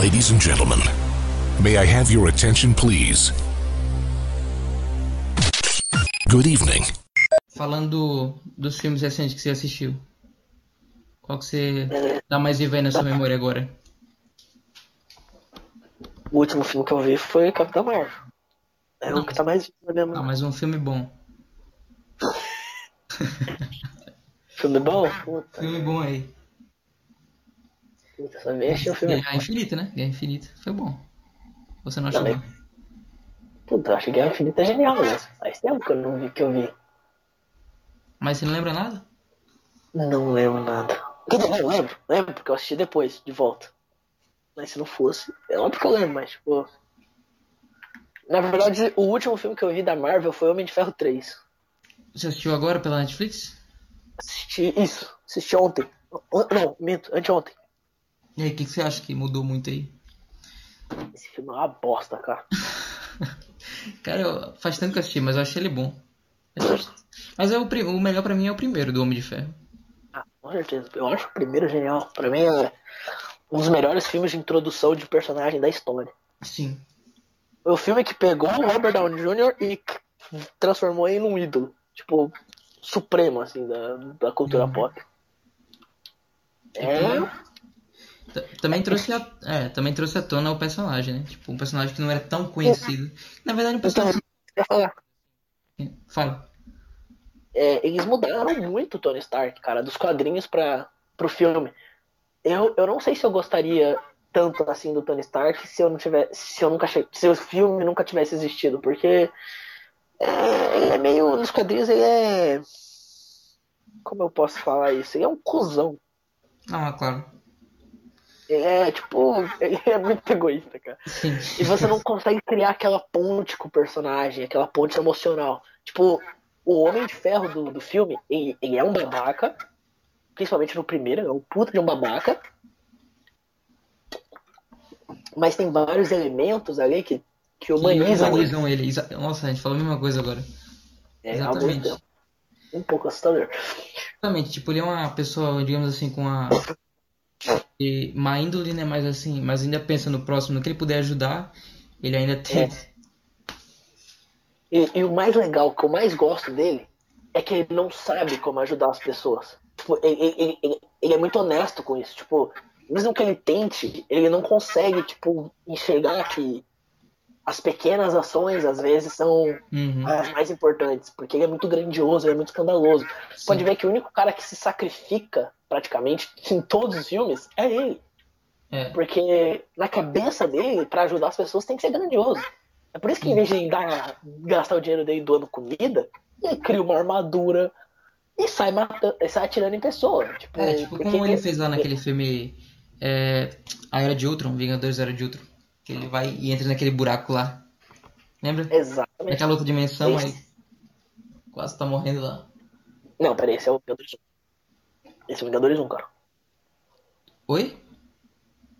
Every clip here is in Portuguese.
Ladies and gentlemen, may I have your attention, please? Good evening. Falando dos filmes recentes que você assistiu, qual que você dá mais vivo aí na sua memória agora? O último filme que eu vi foi Capitão Marvel. É Não. o que tá mais na minha Ah, mão. mais um filme bom. Filme bom? Puta, Filme bom aí. Puta, só vi achei um filme. Guerra Infinita, né? Guerra Infinita. Foi bom. Você não achou Também. bom? Puta, eu acho que Guerra Infinita é genial mesmo. Faz tempo que eu não vi que eu vi. Mas você não lembra nada? Não lembro nada. Quer dizer, não lembro. Lembro porque eu assisti depois, de volta. Mas se não fosse, é óbvio que eu lembro, mas tipo. Na verdade, o último filme que eu vi da Marvel foi Homem de Ferro 3. Você assistiu agora pela Netflix? Assisti isso, assisti ontem. O- Não, minto, anteontem. E aí, o que, que você acha que mudou muito aí? Esse filme é uma bosta, cara. Cara, eu- faz tempo que eu assisti, mas eu achei ele bom. Mas é o, o melhor pra mim é o primeiro do Homem de Ferro. Ah, com certeza. Eu acho o primeiro genial. Pra mim é um dos melhores filmes de introdução de personagem da história. Sim. Foi o filme que pegou o Robert Downey Jr. e transformou ele num ídolo. Tipo, supremo, assim, da, da cultura Uhum. pop. É. Também trouxe, a, é, também trouxe à tona o personagem, né? Tipo, um personagem que não era tão conhecido. Na verdade, um personagem. Fala. É, eles mudaram muito o Tony Stark, cara, dos quadrinhos para pro filme. Eu, eu não sei se eu gostaria tanto assim do Tony Stark se eu não tivesse, se eu nunca se o filme nunca tivesse existido, porque é, ele é meio nos quadrinhos ele é como eu posso falar isso? Ele é um cuzão. Ah, claro. Ele é tipo, ele é muito egoísta, cara. Sim. E você não consegue criar aquela ponte com o personagem, aquela ponte emocional. Tipo, o Homem de Ferro do, do filme, ele, ele é um babaca, principalmente no primeiro, é um puta de um babaca. Mas tem vários elementos ali que, que Que humanizam ele. humanizam ele. Exa- Nossa, a gente falou a mesma coisa agora. É, Exatamente. Um pouco assustador. Exatamente. Tipo, ele é uma pessoa, digamos assim, com a. E má índole, né? Mas assim, mas ainda pensa no próximo, no que ele puder ajudar, ele ainda tenta. E, e o mais legal, o que eu mais gosto dele, é que ele não sabe como ajudar as pessoas. Tipo, ele, ele- ele- ele é muito honesto com isso. Tipo, mesmo que ele tente, ele não consegue, tipo, enxergar que as pequenas ações, às vezes, são Uhum. as mais importantes. Porque ele é muito grandioso, ele é muito escandaloso. Pode ver que o único cara que se sacrifica, praticamente, em todos os filmes, é ele. É. Porque na cabeça dele, pra ajudar as pessoas, tem que ser grandioso. É por isso que em vez de dar, gastar o dinheiro dele doando comida, ele cria uma armadura e sai, matando, e sai atirando em pessoas. Tipo, É, tipo como ele fez lá naquele filme é, A Era de Ultron, Vingadores Era de Ultron. Que ele vai e entra naquele buraco lá. Lembra? Exatamente. Naquela outra dimensão Esse. aí. Quase tá morrendo lá. Não, peraí, esse é o Vingadores 1. Esse é o Vingadores 1, cara. Oi?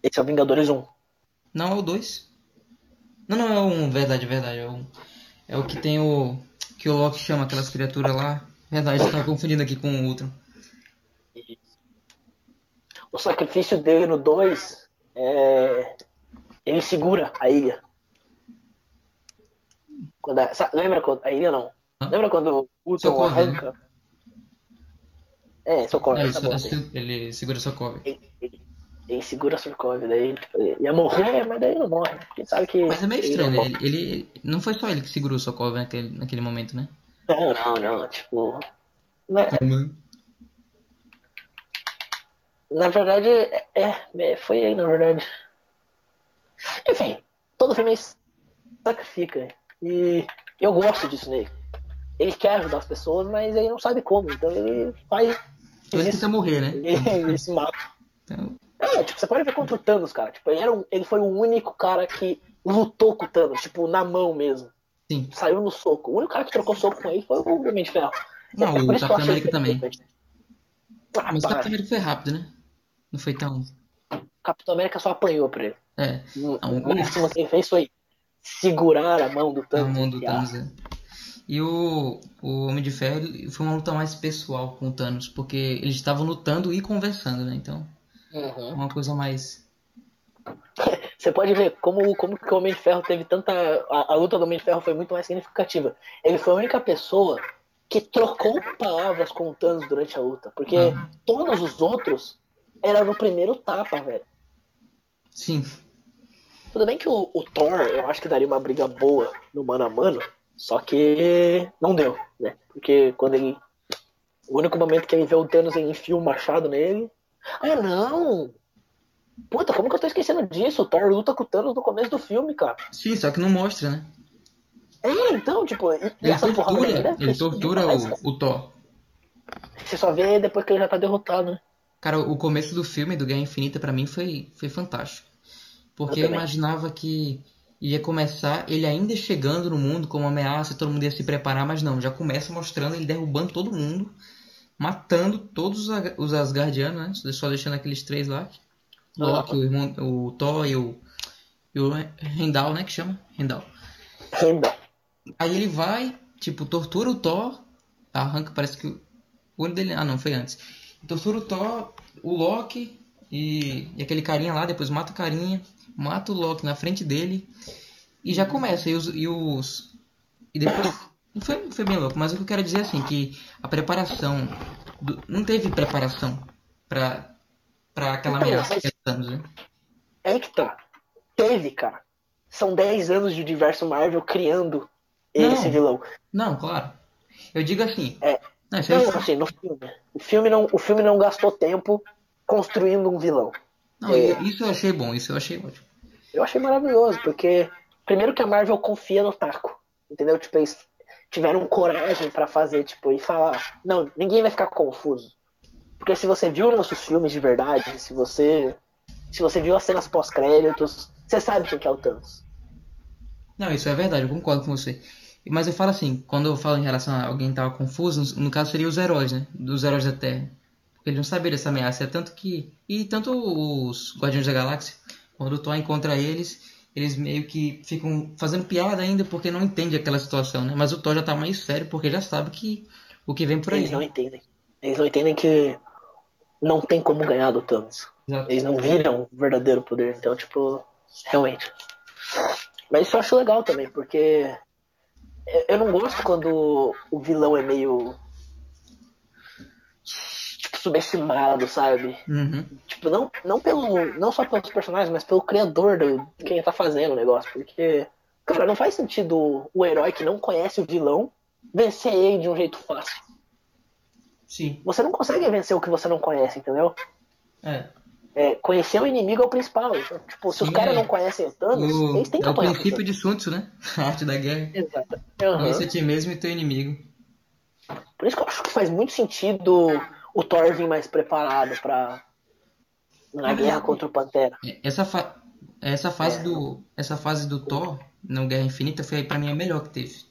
Esse é o Vingadores 1. Não, é o 2. Não, não, é o 1, verdade, verdade. É o, é o que tem o. Que o Loki chama aquelas criaturas lá. Verdade, eu tava confundindo aqui com o Ultron. O sacrifício dele no 2 é. Ele segura a ilha. Quando a- sa- Lembra quando. A ilha não. Lembra quando o Ultron Socorro, né? arranca? É, socorro, É, tá bom. é, assim. ele segura sua cover. ele, ele- ele segura a Surkov, daí tipo, ele ia morrer, mas daí não morre. Porque sabe que. Mas é meio estranho, não né? Ele, ele- Não foi só ele que segurou sua cover naquele, naquele momento, né? Não, não, não. Tipo. Na, na verdade, é, é, foi ele, na verdade. Enfim, todo filme se sacrifica. E eu gosto disso nele. Ele quer ajudar as pessoas, mas ele não sabe como. Então ele faz. Ele isso, tenta morrer, né? ele, ele se mata. Então, É, tipo, você pode ver contra o Thanos, cara. Tipo, ele, era um- ele foi o único cara que lutou com o Thanos, tipo, na mão mesmo. sim. Saiu no soco. O único cara que trocou soco com ele foi o Homem de Ferro. Não, É por o Capitão América também. Ah, Mas o. Capitão América foi rápido, né? Não foi tão. Capitão América só apanhou pra ele. É, O Não, o máximo que ele fez foi segurar a mão do a Thanos. mão do ah, Thanos. é. E o, o Homem de Ferro foi uma luta mais pessoal com o Thanos, porque eles estavam lutando e conversando, né? Então, é uhum. uma coisa mais. Você pode ver como, como que o Homem de Ferro teve tanta. A, a, luta do Homem de Ferro foi muito mais significativa. Ele foi a única pessoa que trocou palavras com o Thanos durante a luta. Porque uhum. todos os outros eram no primeiro tapa, velho. Sim. Tudo bem que o, o, Thor, eu acho que daria uma briga boa no mano a mano, só que não deu, né? Porque quando ele. O único momento que ele vê o Thanos e enfia o machado nele. Ah, não! Puta, como que eu tô esquecendo disso? O Thor luta com o Thanos no começo do filme, cara. Sim, só que não mostra, né? É, então, tipo, ele tortura, ele tortura demais, o, o Thor. Você só vê depois que ele já tá derrotado, né? Cara, o começo do filme do Guerra Infinita para mim foi, foi fantástico. Porque eu, eu imaginava que ia começar ele ainda chegando no mundo como ameaça, todo mundo ia se preparar, mas não, já começa mostrando ele derrubando todo mundo, matando todos os Asgardianos, né? Só deixando aqueles três lá. Loki, o, irmão, o Thor e o, e o Rendal, né? Que chama? Rendal. Rendal. Aí ele vai, tipo, tortura o Thor, arranca, parece que o olho dele. Ah, não, foi antes. Tortura o Thor, o Loki e, e aquele carinha lá, depois mata o carinha, mata o Loki na frente dele e já começa. E os. E, os, e depois. Foi, foi bem louco, mas o que eu quero dizer é assim, que a preparação. Do, não teve preparação pra, pra aquela então, ameaça estamos, né? É que tá. Teve, cara. São 10 anos de universo Marvel criando não, esse vilão. Não, claro. Eu digo assim. É, não, não assim, no filme. O filme não, o filme não gastou tempo construindo um vilão. Não, é, isso eu achei bom, isso eu achei ótimo. Eu achei maravilhoso, porque primeiro que a Marvel confia no taco. Entendeu? Tipo, eles tiveram coragem para fazer, tipo, e falar, não, ninguém vai ficar confuso. Porque se você viu nossos filmes de verdade, se você. Se você viu as cenas pós-créditos, você sabe quem que é o Thanos. Não, isso é verdade, eu concordo com você. Mas eu falo assim, quando eu falo em relação a alguém que tava confuso, no caso seria os heróis, né? Dos heróis da Terra. Porque eles não sabiam dessa ameaça. É tanto que. E tanto os Guardiões da Galáxia, quando o Thor encontra eles, eles meio que ficam fazendo piada ainda porque não entendem aquela situação, né? Mas o Thor já tá mais sério porque já sabe que o que vem por aí. Eles não entendem. Eles não entendem que não tem como ganhar do Thanos. Exato. Eles não viram o verdadeiro poder. Então, tipo, realmente. Mas isso eu acho legal também, porque eu não gosto quando o vilão é meio subestimado, sabe? Uhum. Tipo, não, não, pelo, não só pelos personagens, mas pelo criador do quem tá fazendo o negócio. Porque, cara, não faz sentido o herói que não conhece o vilão vencer ele de um jeito fácil. Sim. Você não consegue vencer o que você não conhece, entendeu? É. É, conhecer o inimigo é o principal. Então, tipo, se Sim, os caras é. não conhecem o Thanos, o, eles têm que É o princípio de Sun Tzu, né? A arte da guerra. Exato. Uhum. Conhecer ti mesmo e teu inimigo. Por isso que eu acho que faz muito sentido o Thor vir mais preparado pra. Na guerra contra o Pantera. É, essa, fa essa fase é. do. Essa fase do Thor na Guerra Infinita foi pra mim a melhor que teve.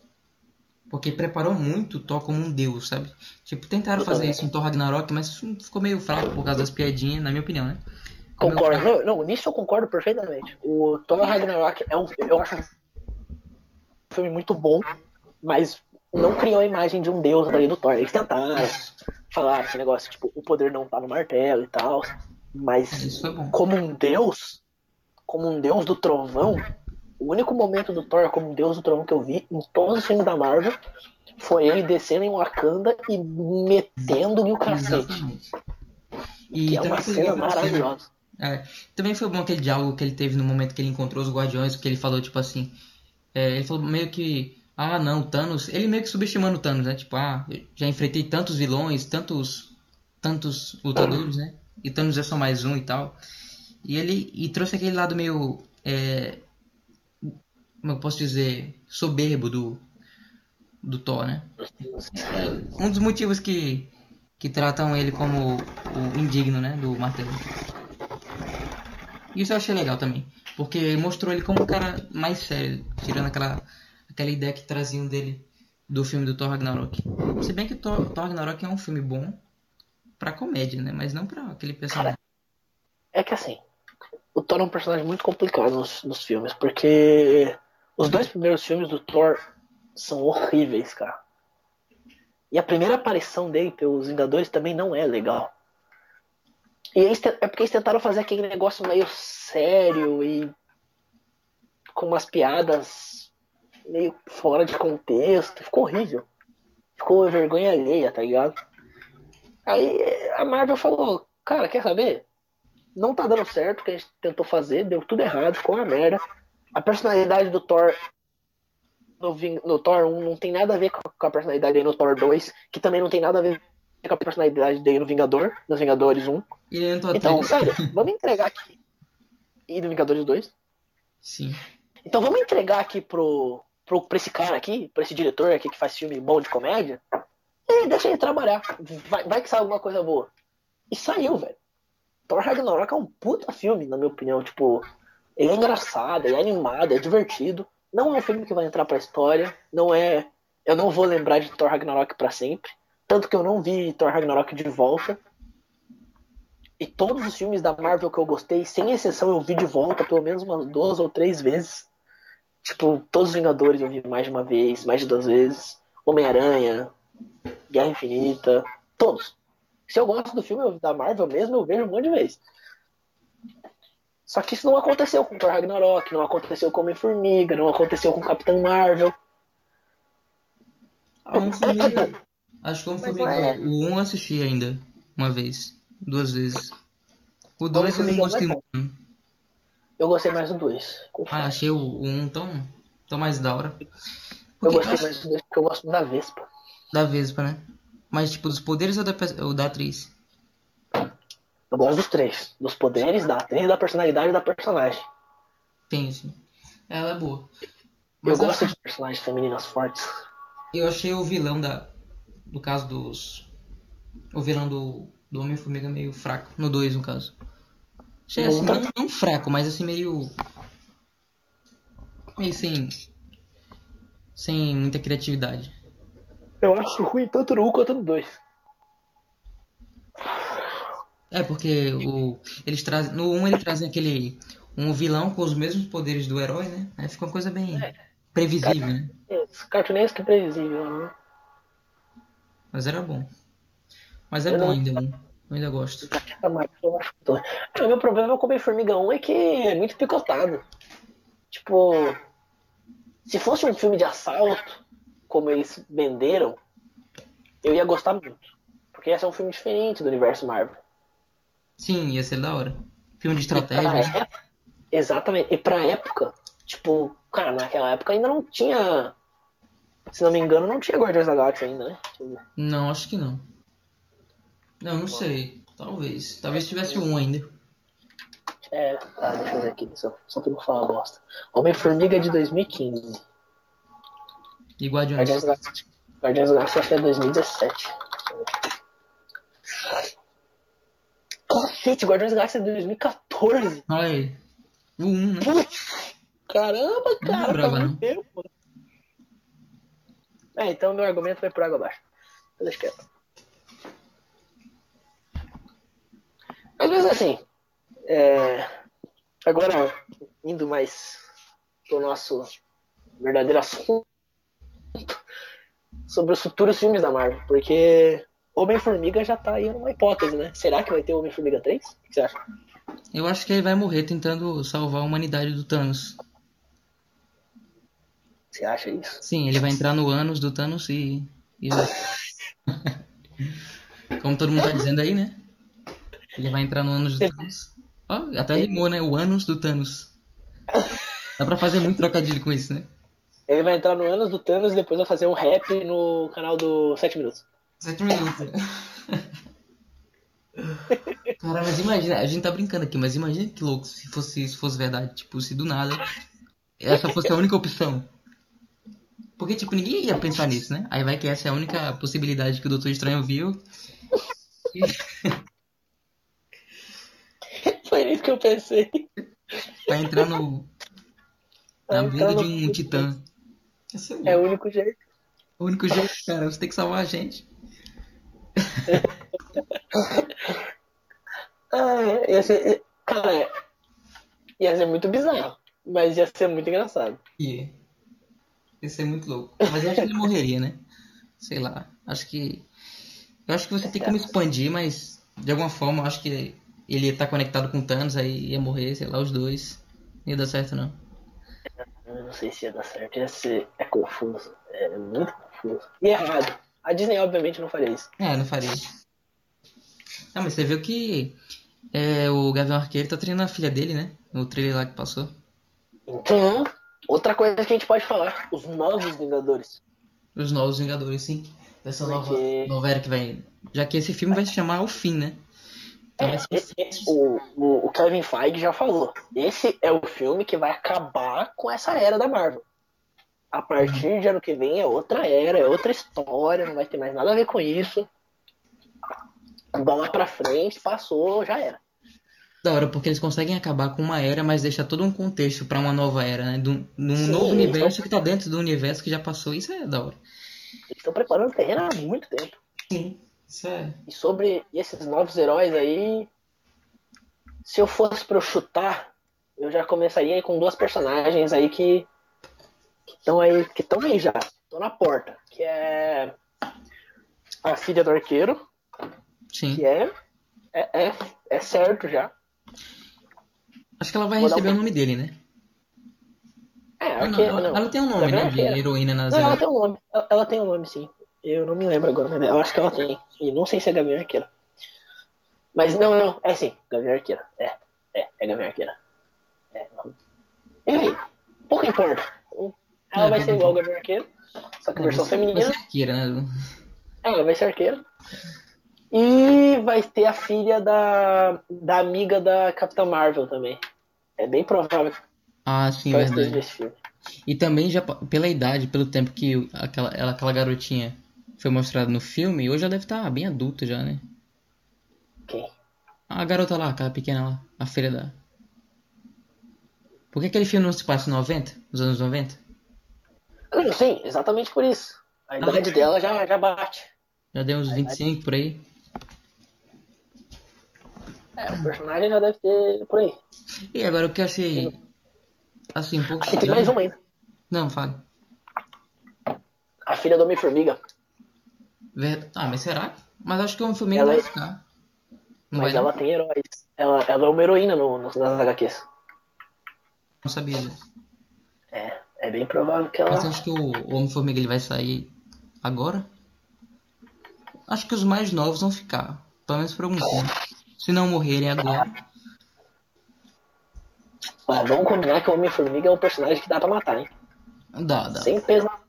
Porque preparou muito o Thor como um deus, sabe? Tipo, tentaram fazer isso em Thor Ragnarok, mas ficou meio fraco por causa das piadinhas, na minha opinião, né? Concordo. Não, não, nisso eu concordo perfeitamente. O Thor Ragnarok é um, eu acho um filme muito bom, mas não criou a imagem de um deus ali do Thor. Eles tentaram falar esse negócio, tipo, o poder não tá no martelo e tal, mas como um deus, como um deus do trovão, o único momento do Thor como Deus do Trovão que eu vi em todos os filmes da Marvel foi ele descendo em Wakanda e metendo-lhe o cacete. E é uma cena maravilhosa. É, também foi bom aquele diálogo que ele teve no momento que ele encontrou os Guardiões, que ele falou, tipo assim. É, ele falou meio que. Ah, não, Thanos. Ele meio que subestimando o Thanos, né? Tipo, ah, já enfrentei tantos vilões, tantos. tantos lutadores, né? E Thanos é só mais um e tal. E ele e trouxe aquele lado meio. É, como eu posso dizer, soberbo do, do Thor, né? Um dos motivos que, que tratam ele como o indigno, né, do martelo. Isso eu achei legal também, porque mostrou ele como um cara mais sério, tirando aquela, aquela ideia que traziam dele do filme do Thor Ragnarok. Se bem que Thor, Thor Ragnarok é um filme bom pra comédia, né, mas não pra aquele personagem. É que assim, o Thor é um personagem muito complicado nos, nos filmes, porque os dois primeiros filmes do Thor são horríveis, cara. E a primeira aparição dele pelos Vingadores também não é legal. E eles, é porque eles tentaram fazer aquele negócio meio sério e com umas piadas meio fora de contexto. Ficou horrível. Ficou vergonha alheia, tá ligado? Aí a Marvel falou, cara, quer saber? Não tá dando certo o que a gente tentou fazer, deu tudo errado, ficou uma merda. A personalidade do Thor no, no Thor 1 não tem nada a ver com a personalidade dele no Thor 2, que também não tem nada a ver com a personalidade dele no Vingador, nos Vingadores 1. então, sério, vamos entregar aqui. E no Vingadores 2? Sim. Então vamos entregar aqui pro, pro, pra esse cara aqui, pra esse diretor aqui que faz filme bom de comédia, e deixa ele trabalhar. Vai, vai que sai alguma coisa boa. E saiu, velho. Thor Ragnarok é um puta filme, na minha opinião. Tipo, ele é engraçado, ele é animado, é divertido. Não é um filme que vai entrar pra história. Não é. Eu não vou lembrar de Thor Ragnarok para sempre. Tanto que eu não vi Thor Ragnarok de volta. E todos os filmes da Marvel que eu gostei, sem exceção, eu vi de volta pelo menos umas duas ou três vezes. Tipo, todos os Vingadores eu vi mais de uma vez, mais de duas vezes. Homem-Aranha, Guerra Infinita, todos. Se eu gosto do filme da Marvel mesmo, eu vejo um monte de vezes. Só que isso não aconteceu com Thor Ragnarok, não aconteceu com Homem-Formiga, não aconteceu com Capitão Marvel. Homem-Formiga. Acho que Homem-Formiga. É. O 1 eu assisti ainda. Uma vez. Duas vezes. O 2 eu não gostei muito. Eu gostei mais do 2. Ah, achei o 1 tão, tão mais da hora. Porque eu gostei mais do 2 porque eu gosto da Vespa. Da Vespa, né? Mas tipo, dos poderes ou da, ou da atriz? Eu gosto dos três. Dos poderes, da atriz, da personalidade da personagem. Sim. Ela é boa. Mas eu gosto de personagens femininas fortes. Eu achei o vilão da. No caso dos. O vilão do, do Homem-Formiga meio fraco. No 2, no caso. Achei assim, não, não fraco, mas assim meio. Meio sem. Sem muita criatividade. Eu acho ruim tanto no 1 quanto no 2. É, porque o, eles trazem. No 1 eles trazem aquele. Um vilão com os mesmos poderes do herói, né? Aí fica uma coisa bem é. previsível, né? Cartunesco e previsível, né? Mas era bom. Mas é eu bom não... ainda, um. Eu ainda gosto. O meu problema com o Formiga 1 é que é muito picotado. Tipo, se fosse um filme de assalto, como eles venderam, eu ia gostar muito. Porque esse é um filme diferente do universo Marvel. Sim, ia ser da hora. Filme de estratégia. Né? Época, exatamente. E pra época, tipo, cara, naquela época ainda não tinha. Se não me engano, não tinha Guardiões da Galáxia ainda, né? Não, acho que não. Não, não sei. Talvez. Talvez tivesse um ainda. É, tá, deixa eu ver aqui, só, só pra não falar bosta. Homem-Formiga de 2015. E Guardiões? Guardiões da Galáxia, é 2017. Cacete, Guardiões da Galáxia de 2014. Olha aí. O 1, né? Putz, caramba, cara, não tá muito tempo. É, então meu argumento vai por água abaixo. Deixa quieto. Mas mesmo assim, é... agora indo mais pro nosso verdadeiro assunto sobre os futuros filmes da Marvel, porque Homem-Formiga já tá aí numa hipótese, né? Será que vai ter Homem-Formiga 3? O que você acha? Eu acho que ele vai morrer tentando salvar a humanidade do Thanos. Você acha isso? Sim, ele vai entrar no ânus do Thanos e. e Como todo mundo tá dizendo aí, né? Ele vai entrar no ânus do Thanos. Oh, até rimou, né? O ânus do Thanos. Dá pra fazer muito trocadilho com isso, né? Ele vai entrar no ânus do Thanos e depois vai fazer um rap no canal do 7 Minutos. Sete minutos. Cara, mas imagina, a gente tá brincando aqui, mas imagina que louco se fosse, se fosse verdade. Tipo, se do nada essa fosse a única opção. Porque, tipo, ninguém ia pensar nisso, né? Aí vai que essa é a única possibilidade que o Doutor Estranho viu. E... Isso que eu pensei. Vai entrar no. Na bunda de um titã. É o único jeito. O único jeito, cara, você tem que salvar a gente ah, ia ser, cara, ia ser muito bizarro, mas ia ser muito engraçado. Ia. Ia ser muito louco. Mas eu acho que ele morreria, né? Sei lá. Acho que. Eu acho que você tem como expandir, mas de alguma forma eu acho que ele ia estar conectado com Thanos, aí ia morrer, sei lá, os dois. Não ia dar certo não. Eu não sei se ia dar certo. Ia ser... É confuso. É muito confuso. E errado. A Disney, obviamente, não faria isso. É, não faria. Ah, mas você viu que é, o Gavião Arqueiro tá treinando a filha dele, né? No trailer lá que passou. Então, outra coisa que a gente pode falar: os novos Vingadores. Os novos Vingadores, sim. Dessa nova, Porque- nova era que vai. Já que esse filme vai se chamar O Fim, né? Então É, esse- esse- o, o, Kevin Feige já falou. Esse é o filme que vai acabar com essa era da Marvel. A partir de ano que vem é outra era, é outra história, não vai ter mais nada a ver com isso. Bola pra frente, passou, já era. Da hora, porque eles conseguem acabar com uma era, mas deixa todo um contexto pra uma nova era, né? De um um Sim, novo universo então- que tá dentro do universo que já passou. Isso é da hora. Eles estão preparando o terreno há muito tempo. Sim. É. E sobre esses novos heróis aí, se eu fosse pra eu chutar, eu já começaria aí com duas personagens aí que estão aí, que estão aí já, estão na porta, que é a filha do arqueiro, Sim. que é é, é, é certo já. Acho que ela vai Vou receber um- o nome dele, né? É, Não, arqueiro, ela, não. ela tem um nome, Gavião né? De heroína nas Não, ela tem um nome. Ela, ela tem um nome, sim. Eu não me lembro agora, mas eu acho que ela tem. E não sei se é Gavião Arqueira. Mas não, não, é sim, Gavião Arqueira. É, é, é Gavião Arqueira. É, não. Enfim, pouco importa. Ela É, vai ser igual ao Gavião Arqueiro, só que É, versão feminina. Vai ser arqueira, né? Ela vai ser arqueira. E vai ter a filha da, da amiga da Capitã Marvel também. É bem provável Ah, sim, esteja verdade. E também já pela idade, pelo tempo que aquela, ela- aquela garotinha foi mostrada no filme, hoje ela deve estar bem adulta já, né? Quem? A garota lá, aquela pequena lá, a filha da. Por que aquele filme não se passa em 90? Nos anos 90? Não, sim, exatamente por isso. A Ela- idade dela já, já bate. Já deu uns 25 por aí. É, o personagem já deve ter por aí. E agora o que eu achei. Assim, um pouco. Tem mais uma ainda. Não, fale. A filha do Homem-Formiga. Ver- Ah, mas será? Mas acho que o Homem-Formiga Ela vai é- ficar. Não Mas vai ela não? tem heróis. Ela, ela é uma heroína no, no, nas HQs. Não sabia disso. É, é bem provável que Mas ela. acho que o Homem-Formiga ele vai sair agora? Acho que os mais novos vão ficar. Pelo menos por algum tempo. Se não morrerem agora. Mas vamos combinar que o Homem-Formiga é um personagem que dá pra matar, hein? Dá, dá. Sem peso na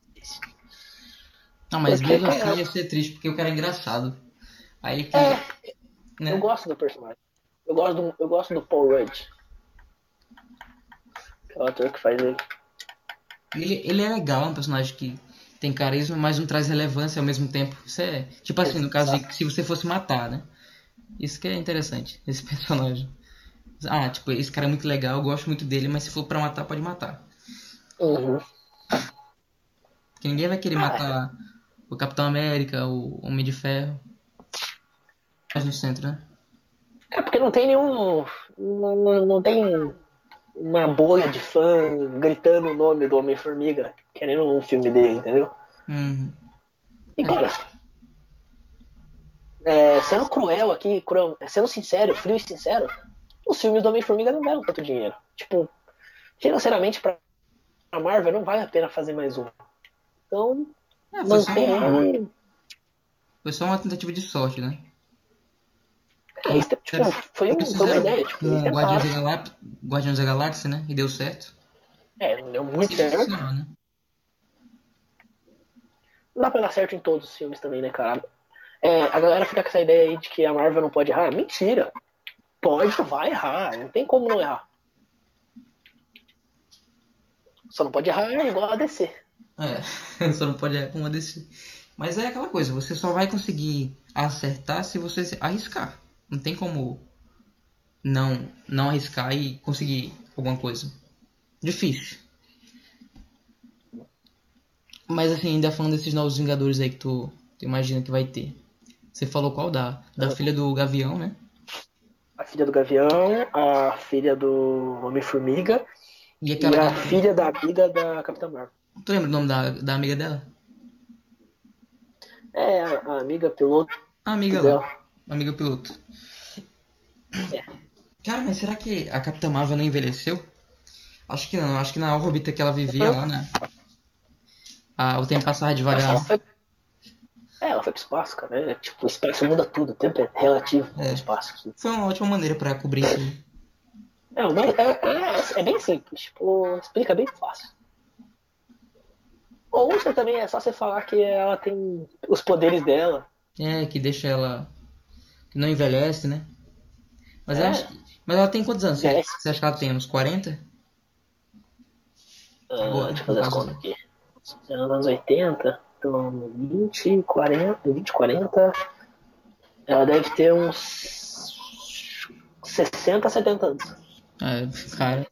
Não, mas Porque, mesmo assim cara- ia ser triste, porque o cara é engraçado. Aí que. É, né? eu gosto do personagem. Eu gosto do, eu gosto do Paul Rudd. Que é o ator que faz ele. Ele, ele é legal, é um personagem que tem carisma, mas não traz relevância ao mesmo tempo. Isso é. Tipo assim, no caso de se você fosse matar, né? Isso que é interessante, esse personagem. Ah, tipo, esse cara é muito legal, eu gosto muito dele, mas se for pra matar, pode matar. Uhum. Porque ninguém vai querer matar o Capitão América, o Homem de Ferro. Mas no centro, né? É porque não tem nenhum. Não, não, não tem uma bolha de fã gritando o nome do Homem-Formiga querendo um filme dele, entendeu? Uhum. E cara, é, sendo cruel aqui, cruel, sendo sincero, frio e sincero, os filmes do Homem-Formiga não deram tanto dinheiro. Tipo, financeiramente pra Marvel não vale a pena fazer mais um. Então, É, foi, só uma, foi só uma tentativa de sorte, né? É, isso, tipo, foi, um, foi uma ideia. Tipo, eles com Guardiões da. Galá- Guardiões da Galáxia, né? E deu certo. É, não deu muito certo. funcionou, né? Não dá pra dar certo em todos os filmes também, né, cara? É, a galera fica com essa ideia aí de que a Marvel não pode errar. Mentira. Pode, vai errar. Não tem como não errar. Só não pode errar igual a DC. É, só não pode é como a DC. Mas é aquela coisa, você só vai conseguir acertar se você se arriscar. Não tem como não não arriscar e conseguir alguma coisa. Difícil. Mas assim, ainda falando desses novos Vingadores aí que tu, tu imagina que vai ter. Você falou qual da? Da filha do Gavião, né? A filha do Gavião, a filha do Homem-Formiga E e a filha da amiga da Capitã Marvel. Tu lembra o nome da, da amiga dela? É, a, amiga piloto A amiga dela. lá. Amiga piloto. É. Cara, mas será que a Capitã Marvel não envelheceu? Acho que não, acho que na órbita que ela vivia lá, né? Ah, o tempo passava Ela devagar. foi... É, ela foi pro espaço, cara. É, tipo, o espaço muda tudo. O tempo é relativo É. ao espaço. Foi uma ótima maneira pra cobrir isso. aí. É, uma- é, é, é bem simples. Tipo, explica bem fácil. Ou você também é só você falar que ela tem os poderes dela. É, que deixa ela. que não envelhece, né? Mas, É. acho que- mas ela tem quantos anos? Você, Envelhece. você acha que ela tem uns 40? Ah, Boa, deixa eu fazer as contas aqui. É Anos 80, então 20, 40, 20, 40. Ela deve ter uns 60, 70 anos. É, cara.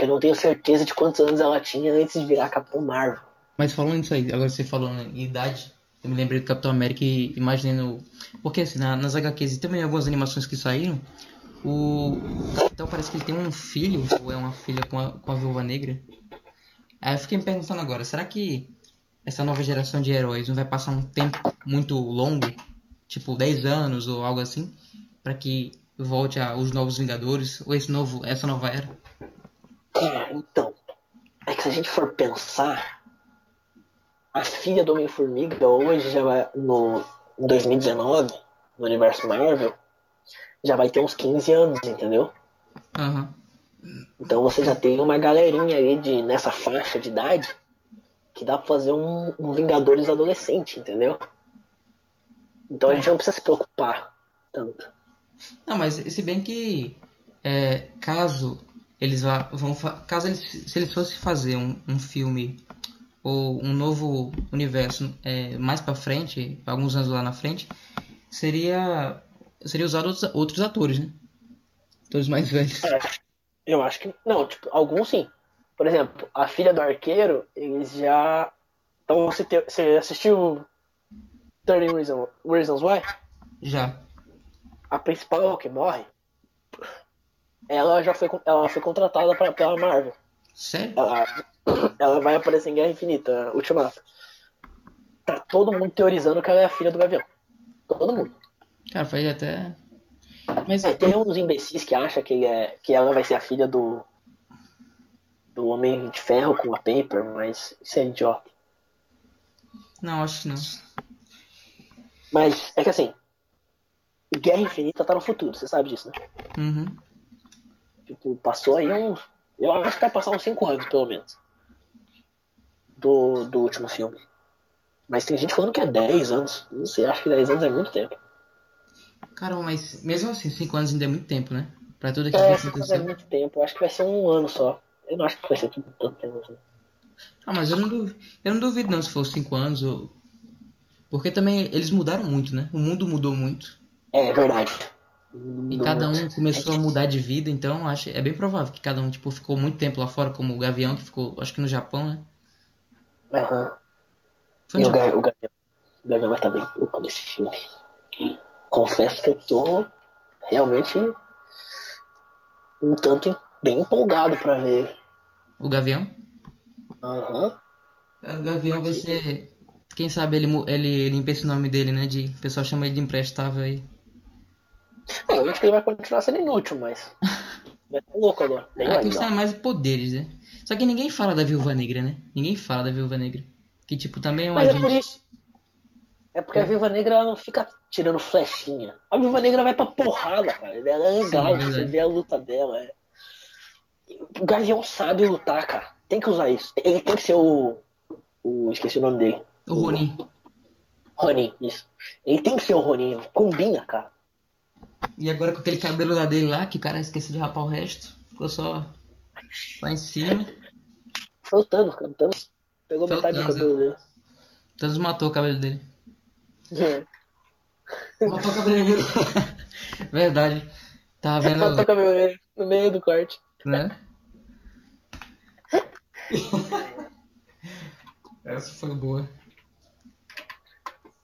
Que eu não tenho certeza de quantos anos ela tinha antes de virar Capitão Marvel. Mas falando isso aí, agora você falou em idade, eu me lembrei do Capitão América e imaginei no. Porque assim, na- nas HQs e também algumas animações que saíram, o Capitão parece que ele tem um filho, ou é uma filha com a, com a Viúva Negra. Aí eu fiquei me perguntando agora, será que essa nova geração de heróis não vai passar um tempo muito longo, tipo 10 anos ou algo assim, pra que volte os novos Vingadores, ou esse novo, essa nova era? É, então. É que se a gente for pensar, a filha do Homem-Formiga hoje já vai no em 2019, no universo Marvel, já vai ter uns 15 anos, entendeu? Aham. Então você já tem uma galerinha aí de, nessa faixa de idade que dá pra fazer um, um Vingadores adolescente, entendeu? Então a gente não precisa se preocupar tanto. Não, mas se bem que é, caso eles vão caso eles se eles fossem fazer um, um filme ou um novo universo é, mais pra frente, alguns anos lá na frente, seria seria usado outros, outros atores, né? Atores mais velhos. É, eu acho que. Não, tipo, alguns sim. Por exemplo, a filha do arqueiro, eles já. Então você, te- você assistiu 30 Reasons, Reasons Why? Já. A principal que morre, ela já foi, ela foi contratada pra, pela Marvel. Sério? Ela, ela vai aparecer em Guerra Infinita, Ultimato. Tá todo mundo teorizando que ela é a filha do Gavião. Todo mundo. Cara, faz até. Mas É, tem uns imbecis que acham que, é, que ela vai ser a filha do. do Homem de Ferro com a Paper, mas isso é idiota. não, acho que não. Mas é que assim. Guerra Infinita tá no futuro, você sabe disso, né? Uhum. Tipo, passou aí uns. Eu acho que vai passar uns 5 anos, pelo menos. Do, do último filme. Mas tem gente falando que é 10 anos. Não sei, acho que 10 anos é muito tempo. Cara, mas mesmo assim, 5 anos ainda é muito tempo, né? Pra tudo aquilo É, que 5 anos é muito tempo. Eu acho que vai ser um ano só. Eu não acho que vai ser tudo tanto tempo assim. Ah, mas eu não duvido, eu não duvido não se for 5 anos ou... Porque também eles mudaram muito, né? O mundo mudou muito. É, verdade. E cada um começou a mudar de vida, então acho, é bem provável que cada um tipo, ficou muito tempo lá fora, como o Gavião, que ficou, acho que no Japão, né? Aham. Foi E o. Gavião, o Gavião, o Gavião vai estar bem louco nesse filme. Confesso que eu tô realmente um tanto bem empolgado pra ver. O Gavião? Aham. O Gavião vai ser... Quem sabe ele, ele limpa esse nome dele, né? De, o pessoal chama ele de imprestável aí. É, eu acho que ele vai continuar sendo inútil, mas. Vai ser louco agora. Bem A questão é legal. mais poderes, né? Só que ninguém fala da Viúva Negra, né? Ninguém fala da Viúva Negra. Que tipo, também é um Mas é por agente... isso. É porque a Viúva Negra ela não fica tirando flechinha. A Viúva Negra vai pra porrada, cara. Ela é legal, Sim, você vê a luta dela. é. O Gavião sabe lutar, cara. Tem que usar isso. Ele tem que ser o. o esqueci o nome dele. O Ronin. Ronin, isso. Ele tem que ser o Ronin. Combina, cara. E agora com aquele cabelo lá dele lá, que o cara esqueceu de rapar o resto. Ficou só lá em cima. Foi o Thanos, cara. O Thanos pegou metade do cabelo dele. Thanos matou o cabelo dele. É. Matou o cabelo dele. Verdade. Tava vendo, Matou o cabelo dele no meio do corte. né? Essa foi boa.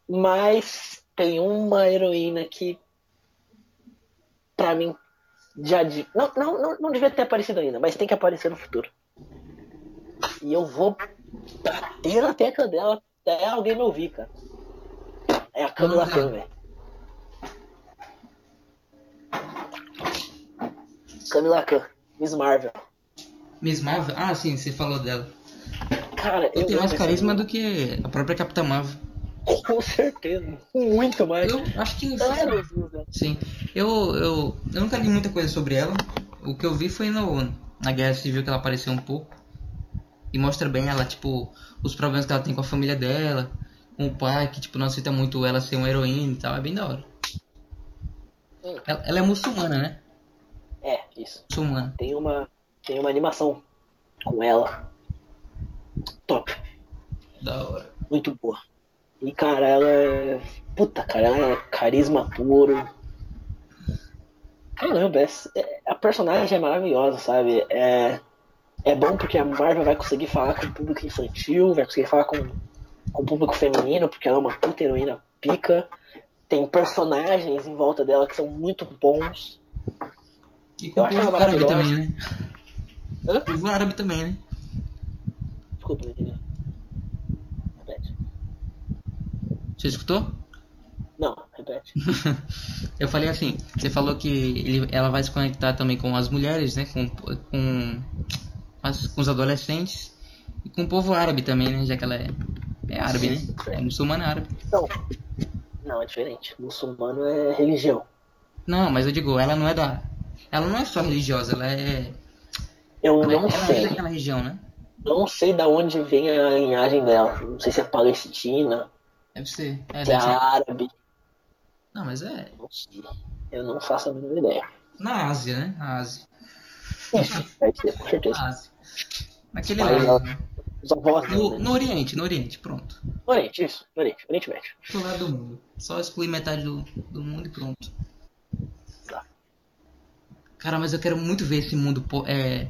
Mas tem uma heroína que, pra mim, já. de- Não, não, não, não devia ter aparecido ainda, mas tem que aparecer no futuro. E eu vou bater na tecla dela até alguém me ouvir, cara. É a Vamos lá. Khan, velho. Camila Khan. Miss Marvel. Miss Marvel? Ah, sim, você falou dela. Cara, Ela eu tem mais carisma do que a própria Capitã Marvel. Com certeza. Muito mais. Eu acho que. Anos, né? Sim. Eu, eu, eu nunca li muita coisa sobre ela. O que eu vi foi no, na Guerra Civil que ela apareceu um pouco. E mostra bem ela, tipo, os problemas que ela tem com a família dela, com o pai, que tipo, não aceita muito ela ser uma heroína e tal. É bem da hora. Hum. Ela, ela é muçulmana, né? É, isso. Muçulmana. Tem uma, tem uma animação com ela. Top. Da hora. Muito boa. E, cara, ela é. Puta, cara, ela é carisma puro. Caramba, é- a personagem é maravilhosa, sabe? É, é bom porque a Marvel vai conseguir falar com o público infantil, vai conseguir falar com, com o público feminino, porque ela é uma puta heroína pica. Tem personagens em volta dela que são muito bons. E com o árabe também, né? Hã? O povo árabe também, né? Desculpa, não entendi. Repete. Você escutou? Não, repete. Eu falei assim, você falou que ele, ela vai se conectar também com as mulheres, né? Com, com, as- com os adolescentes e com o povo árabe também, né? Já que ela é, é árabe, né? É muçulmana árabe. Então, não, é diferente. Muçulmano é religião. Não, mas eu digo, ela não é da. Ela não é só religiosa, ela é. Eu Ela, não ela é sei. daquela região, né? Não sei da onde vem a linhagem dela. Não sei se é palestina, Deve ser. É, é deve ser. árabe. Não, mas é. Eu não faço a mínima ideia. Na Ásia, né? Na Ásia. Vai ser, com certeza. Na Ásia. Naquele lado. né? Os avós No, no Oriente, no Oriente, pronto. Oriente, isso. Oriente, Oriente Médio. Do lado do mundo. Só excluir metade do, do mundo e pronto. Tá. Cara, mas eu quero muito ver esse mundo é,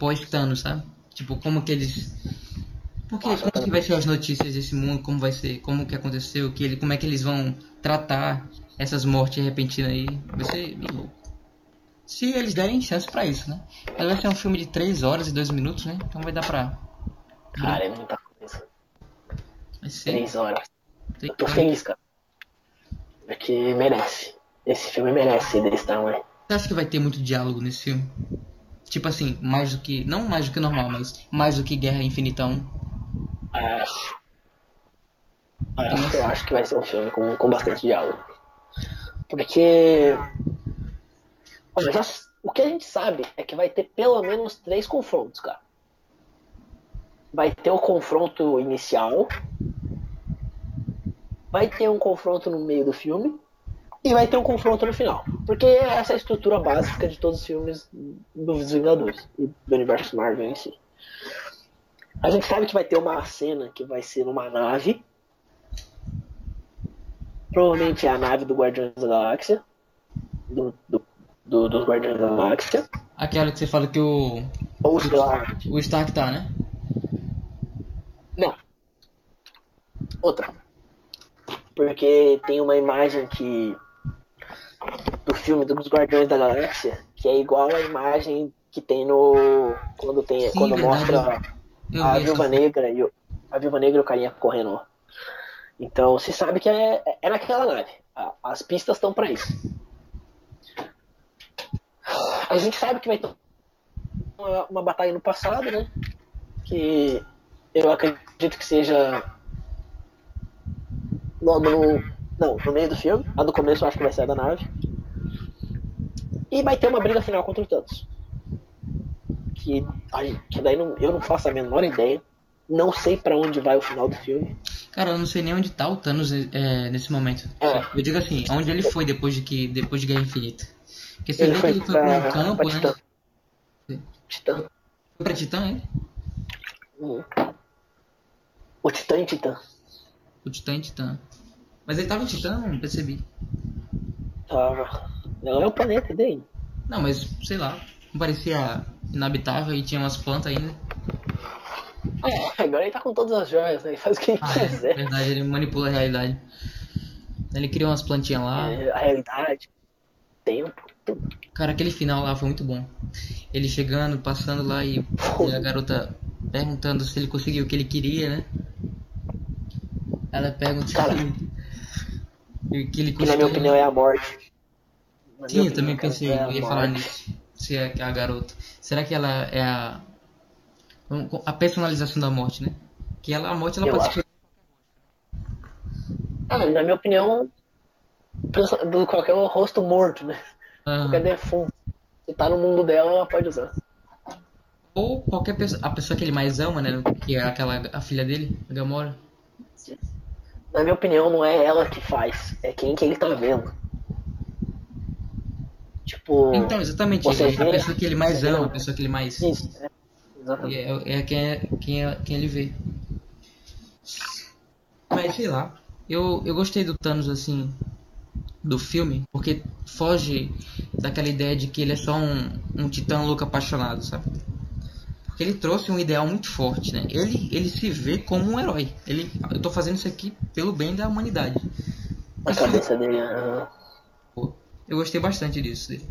pós-Thanos, sabe? Tipo, como que eles. Porque Nossa, como cara. que vai ser as notícias desse mundo, como vai ser, como que aconteceu, que ele, como é que eles vão tratar essas mortes repentinas aí. Vai ser bem louco. Se eles derem chance pra isso, né? Mas vai ser um filme de 3 horas e 2 minutos, né? Então vai dar pra. Cara, é muita coisa. Vai ser. Três horas. tem Eu tô que- feliz, cara. Porque merece. Esse filme merece desse tamanho. Você acha que vai ter muito diálogo nesse filme? Tipo assim, mais do que. Não mais do que normal, mas mais do que Guerra Infinita 1. Acho. Acho, eu acho que vai ser um filme com, com bastante diálogo. Porque. Olha, já, o que a gente sabe é que vai ter pelo menos três confrontos, cara. Vai ter o confronto inicial. Vai ter um confronto no meio do filme. E vai ter um confronto no final. Porque essa é a estrutura básica de todos os filmes dos Vingadores e do universo Marvel em si. A gente sabe que vai ter uma cena que vai ser numa nave. Provavelmente é a nave do Guardiões da Galáxia. Do, do, do- dos Guardiões da Galáxia. Aquela que você fala que o. Ou sei lá. O Stark tá, né? Não. Outra. Porque tem uma imagem que. Do filme dos Guardiões da Galáxia. Que é igual a imagem que tem no. Quando tem. Sim, quando verdade. mostra. Eu a vi Viúva Negra e o, a Viúva Negra e o carinha correndo. Então se sabe que é, é naquela nave. A- As pistas estão pra isso. A gente sabe que vai ter uma, uma batalha no passado, né? Que eu acredito que seja logo no. Não, no meio do filme. A do começo eu acho que vai ser a da nave. E vai ter uma briga final contra o Thanos que, ai, que daí não- eu não faço a menor ideia. Não sei pra onde vai o final do filme. Cara, eu não sei nem onde tá o Thanos é, nesse momento. É. Eu digo assim, onde ele foi depois de que depois de Guerra Infinita. Porque você Ele vê que ele foi pra um pra, campo, pra né? Titã. Titã. Foi pra Titã, ele? Uhum. O Titã em Titã. O Titã em Titã. Mas ele tava em Titã, não percebi. Tava. Não é o planeta dele. Não, mas sei lá. Parecia inabitável e tinha umas plantas ainda. É, agora ele tá com todas as joias, né? Ele faz o que ele Ah, é quiser. verdade, ele manipula a realidade. Ele criou umas plantinhas lá. É, a realidade, tempo, tudo. Cara, aquele final lá foi muito bom. Ele chegando, passando lá e, e a garota perguntando se ele conseguiu o que ele queria, né? Ela pergunta Cara, se que ele Que na minha opinião é a morte. Na Sim, eu também pensei, é eu ia falar nisso. Se é a garota. Será que ela é a a personalização da morte, né? Que ela a morte ela Eu pode acho. Ah, na minha opinião, do qualquer rosto morto, né? ah, Qualquer defunto. Se tá no mundo dela, ela pode usar. ou qualquer pessoa, a pessoa que ele mais ama, né? Que é aquela a filha dele, a Gamora. Na minha opinião, não é ela que faz, é quem que ele tá vendo. Tipo. Então, exatamente, Você ele- a vê- pessoa que ele mais ama, a pessoa que ele mais Isso, é. Exatamente. É, é quem, é, quem, é, quem ele vê. Mas sei lá. Eu, eu gostei do Thanos assim. Do filme. Porque foge daquela ideia de que ele é só um, um titã louco apaixonado, sabe? Porque ele trouxe um ideal muito forte, né? Ele, ele se vê como um herói. Ele, eu tô fazendo isso aqui pelo bem da humanidade. A cabeça dele. Eu gostei bastante disso dele.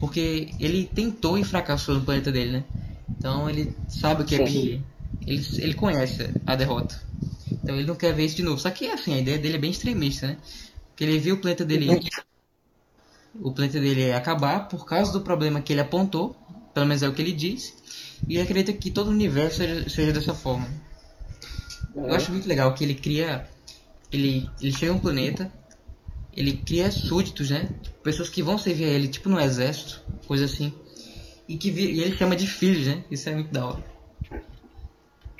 Porque ele tentou e fracassou no planeta dele, né? Então ele sabe o que é Sim. perder. Ele, ele conhece a derrota. Então ele não quer ver isso de novo. Só que assim, a ideia dele é bem extremista, né? Porque ele viu o planeta dele. O planeta dele é acabar por causa do problema que ele apontou. Pelo menos é o que ele disse. E ele acredita que todo o universo seja, seja dessa forma. Eu acho muito legal que ele cria. Ele, ele chega a um planeta, ele cria súditos, né? Tipo, pessoas que vão servir a ele, tipo no exército, coisa assim. E que e ele chama de filhos, né? Isso é muito da hora.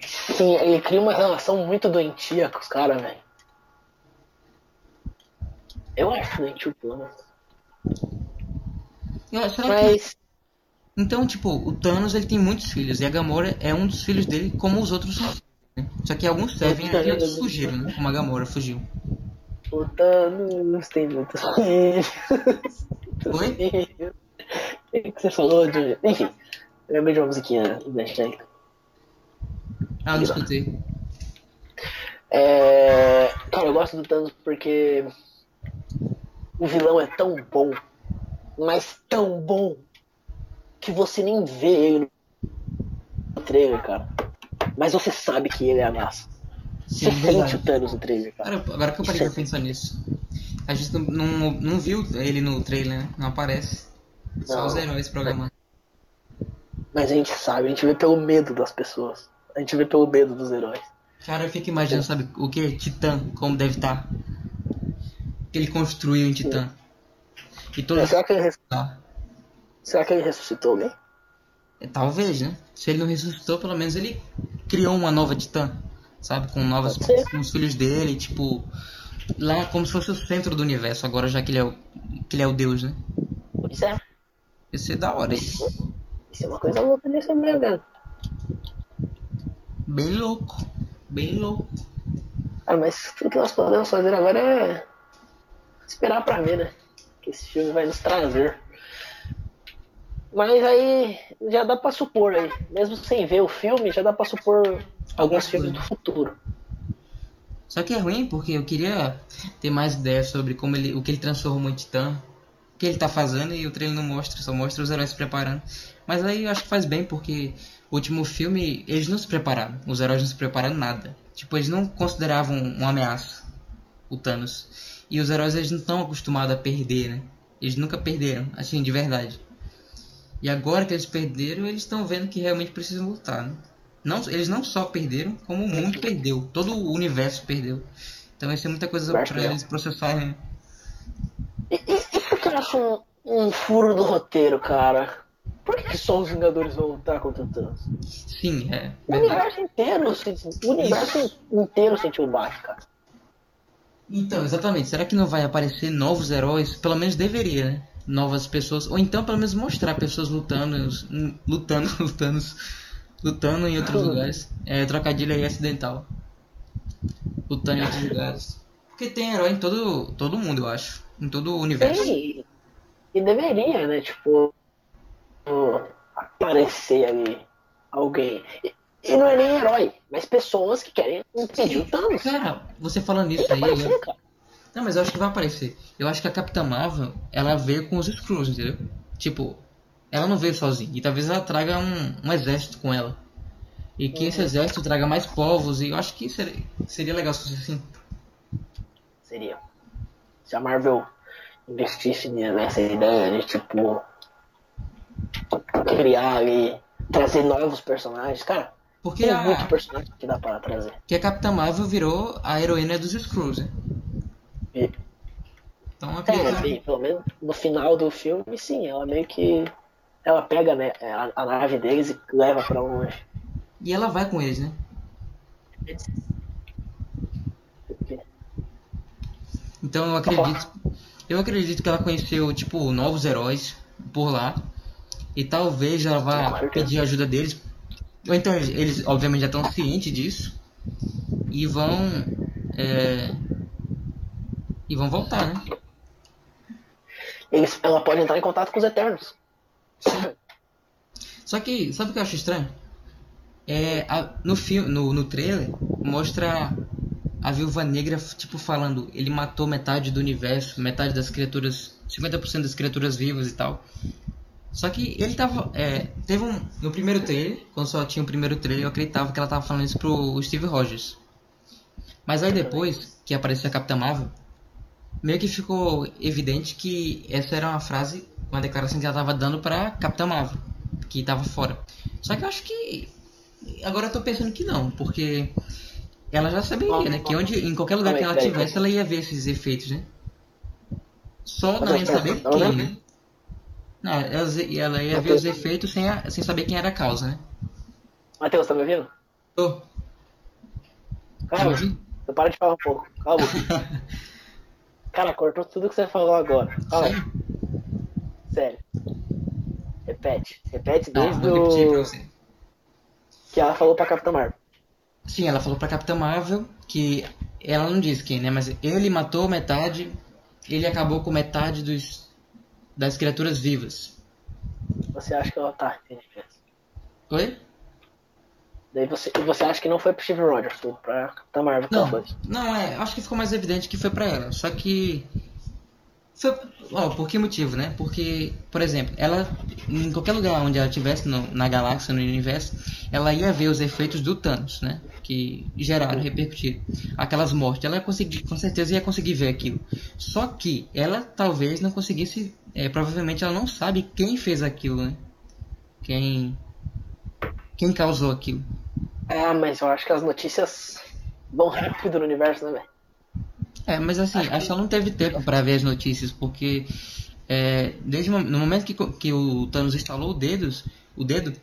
Sim, ele cria uma relação muito doentia com os caras, velho. Eu acho doentio o plano. Será que... Mas. Então, tipo, o Thanos ele tem muitos filhos e a Gamora é um dos filhos dele, como os outros são. né? Só que alguns servem e outros fugiram, né? Como a Gamora fugiu. O Thanos tem muitos filhos. Oi? O que que você falou de. Enfim, eu lembrei de uma musiquinha evangélica. Ah, não escutei. É... Cara, eu gosto do Thanos porque o vilão é tão bom, mas tão bom, que você nem vê ele no trailer, cara. Mas você sabe que ele é ameaça. Você Sim, sente verdade. o Thanos no trailer, cara. Agora, agora que eu parei pra pensar nisso. A gente não, não, não viu ele no trailer, né? Não aparece. Só Não. os heróis programando. Mas a gente sabe, a gente vê pelo medo das pessoas. A gente vê pelo medo dos heróis. Cara, eu fico imaginando, sabe, o que? Titã, como deve estar. Que ele construiu em Titã. E toda Será que ele, res- Ah, Será que ele ressuscitou alguém? é, Talvez, né? Se ele não ressuscitou, pelo menos ele criou uma nova Titã. Sabe? Com ser. Com os filhos dele, tipo. Lá como se fosse o centro do universo, agora já que ele é o, que ele é o deus, né? Pois é. Ia ser da hora isso. Isso é uma coisa louca nesse mesmo. Bem louco. Bem louco. Cara, mas tudo que nós podemos fazer agora é esperar pra ver, né? Que esse filme vai nos trazer. Mas aí já dá pra supor aí, mesmo sem ver o filme, já dá pra supor alguns filmes do futuro. Só que é ruim porque eu queria ter mais ideias sobre como ele, o que ele transformou em Titã, o que ele tá fazendo e o trailer não mostra, só mostra os heróis se preparando. Mas aí eu acho que faz bem porque o último filme eles não se prepararam, os heróis não se prepararam nada. Tipo, eles não consideravam uma ameaça o Thanos. E os heróis eles não estão acostumados a perder, né? Eles nunca perderam, assim, de verdade. E agora que eles perderam, eles estão vendo que realmente precisam lutar, né? Não, eles não só perderam, como o mundo perdeu. Todo o universo perdeu. Então isso é muita coisa é. eles processarem. Por que eu acho um, um furo do roteiro, cara? Por que, que só os Vingadores vão lutar contra o Thanos? Sim, é O verdade. universo inteiro, o universo inteiro sentiu o bate, cara. Então, exatamente. Será que não vai aparecer novos heróis? Pelo menos deveria, né? Novas pessoas. Ou então, pelo menos, mostrar pessoas lutando. Lutando, lutando. Lutando em outros lugares. É, trocadilho aí acidental. Lutando em outros lugares. Porque tem herói em todo, todo mundo, eu acho. Em todo o universo. E, e deveria, né? Tipo, aparecer ali alguém. E, e não é nem herói, mas pessoas que querem impedir o Thanos. Cara, você falando isso aí. Eu-. Não, mas eu acho que vai aparecer. Eu acho que a Capitã Marvel, ela veio com os Skrulls, entendeu? Tipo, ela não veio sozinha. E talvez ela traga um, um exército com ela. E que esse exército traga mais povos. E eu acho que seria, seria legal se fosse assim. Seria. Se a Marvel investisse nessa ideia de tipo. criar ali, trazer novos personagens. Cara, Porque tem a, muito personagem que dá pra trazer. que a Capitã Marvel virou a heroína dos Skrulls, né? E- Então É, pelo menos no final do filme, sim, ela meio que. Ela pega né, a, a nave deles e leva pra longe. E ela vai com eles, né? Então eu acredito. Eu acredito que ela conheceu, tipo, novos heróis por lá. E talvez ela vá pedir ajuda deles. Ou então eles, eles, obviamente já estão cientes disso. E vão. é, E vão voltar, né? Eles, ela pode entrar em contato com os Eternos. Só que, sabe o que eu acho estranho? É, a- no filme, no, no trailer, mostra a Viúva Negra, tipo, falando, ele matou metade do universo, metade das criaturas, 50% das criaturas vivas e tal. Só que ele tava, é, teve um, no primeiro trailer, quando só tinha o primeiro trailer, eu acreditava que ela tava falando isso pro Steve Rogers. Mas aí depois, que apareceu a Capitã Marvel, meio que ficou evidente que essa era uma frase, uma declaração que ela tava dando pra Capitã Marvel, que tava fora. Só que eu acho que agora eu tô pensando que não, porque ela já saberia, né, que onde em qualquer lugar que ela tivesse, ela ia ver esses efeitos, né? Só não ia saber quem, né? Não, ela, ia ver os efeitos sem, a- sem saber quem era a causa, né? Matheus, tá me ouvindo? Ô, me Calma, você para de falar um pouco. Calma. Cara, cortou tudo que você falou agora. Calma. Sério. Repete. Repete Não, desde vou repetir pra o você. que ela falou pra Capitã Marvel. Sim, ela falou pra Capitã Marvel que ela não disse quem, né? Mas ele matou metade, ele acabou com metade dos das criaturas vivas. Você acha que ela tá? Oi? Daí você, e você acha que não foi pro Steve Rogers, foi pra Capitã Marvel Não, foi. não é. Acho que ficou mais evidente que foi pra ela. Só que foi, ó, por que motivo, né? Porque, por exemplo, ela em qualquer lugar onde ela estivesse na galáxia, no universo, ela ia ver os efeitos do Thanos, né? Que geraram, repercutiram aquelas mortes. Ela ia conseguir, com certeza ia conseguir ver aquilo. Só que ela talvez não conseguisse, é, provavelmente ela não sabe quem fez aquilo, né? Quem quem causou aquilo. Ah, mas eu acho que as notícias vão rápido no universo, né, velho? É, mas assim, acho que ela não teve tempo para ver as notícias, porque é, desde no momento que, que o Thanos instalou o dedos, o dedo,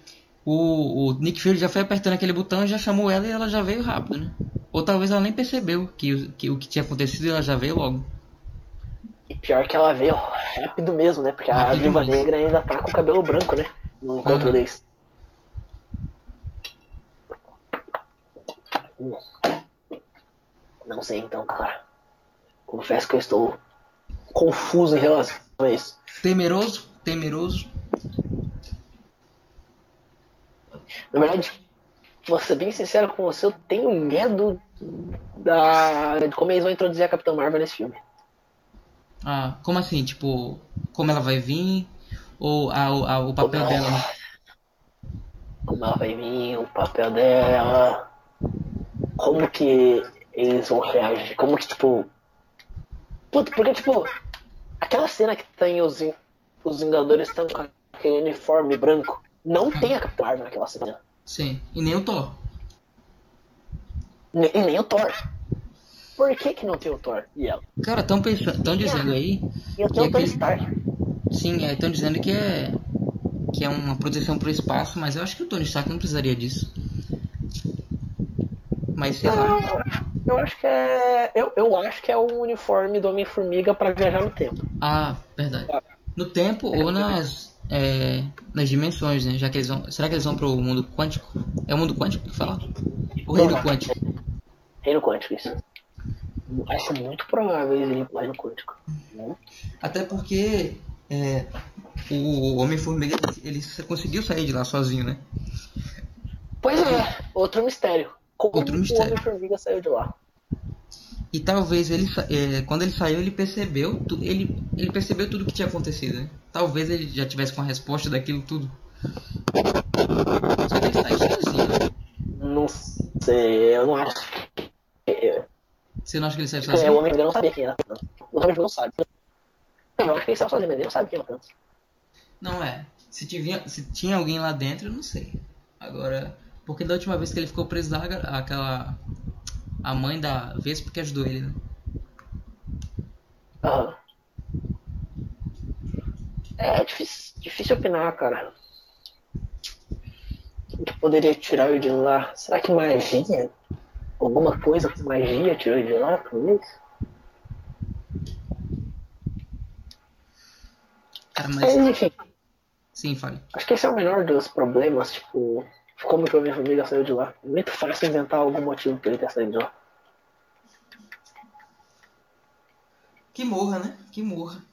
o, o Nick Fury já foi apertando aquele botão e já chamou ela e ela já veio rápido, né? Ou talvez ela nem percebeu que, o- que o que tinha acontecido e ela já veio logo. E pior que ela veio rápido mesmo, né? Porque a Viúva. Negra ainda tá com o cabelo branco, né? No encontro Aham. deles. Não sei então, cara. Confesso que eu estou confuso em relação a isso. Temeroso, temeroso. Na verdade, vou ser bem sincero com você, eu tenho medo da... de como eles vão introduzir a Capitã Marvel nesse filme. Ah, como assim? Tipo, como ela vai vir? Ou a, o- a- o papel Não. dela? como ela vai vir, o papel dela, como que eles vão reagir, como que, tipo. Puta, porque, tipo, aquela cena que tem os, os Vingadores estão com aquele uniforme branco, não tem a Capitã Marvel naquela cena. Sim. E nem o Thor. E nem o Thor. Por que que não tem o Thor e ela? Cara, estão pensando, estão dizendo aí E eu que tenho o Tony aquele- Stark. Sim, estão dizendo que é que é uma proteção pro espaço, mas eu acho que o Tony Stark não precisaria disso. Mas sei lá. Eu acho que é. Eu, eu acho que é o uniforme do Homem-Formiga pra viajar no tempo. Ah, verdade. No tempo ou nas é, nas dimensões, né? Já que eles vão, será que eles vão pro mundo quântico? É o mundo quântico que fala? O reino quântico. Reino Quântico, isso. Acho muito provável eles irem pro Reino Quântico. Até porque é, o Homem-Formiga ele conseguiu sair de lá sozinho, né? Pois é, outro mistério. Como Outro o mistério. Homem-Formiga saiu de lá? E talvez ele é, quando ele saiu ele percebeu ele ele percebeu tudo que tinha acontecido, né? Talvez ele já tivesse com a resposta daquilo tudo. Só que ele sai sozinho. né? Não sei, eu não acho. É, Você não acha que ele sai o sozinho? Homem-Formiga não sabia quem era Thanos. O Homem-Formiga não sabe. Não, eu acho que ele saiu sozinho, mas ele não sabe quem era Thanos. Não é. Se tinha, se tinha alguém lá dentro, eu não sei. Agora, porque da última vez que ele ficou preso lá, aquela. A mãe da Vespa que ajudou ele, né? Aham. É difícil, difícil opinar, cara. O que poderia tirar ele de lá? Será que magia? Alguma coisa com magia tirou ele de lá, talvez? Cara, Mas, mas. enfim, Sim, fale. acho que esse é o menor dos problemas, tipo, como que a minha família saiu de lá. É muito fácil inventar algum motivo pra ele ter saído de lá. Que morra, né? Que morra.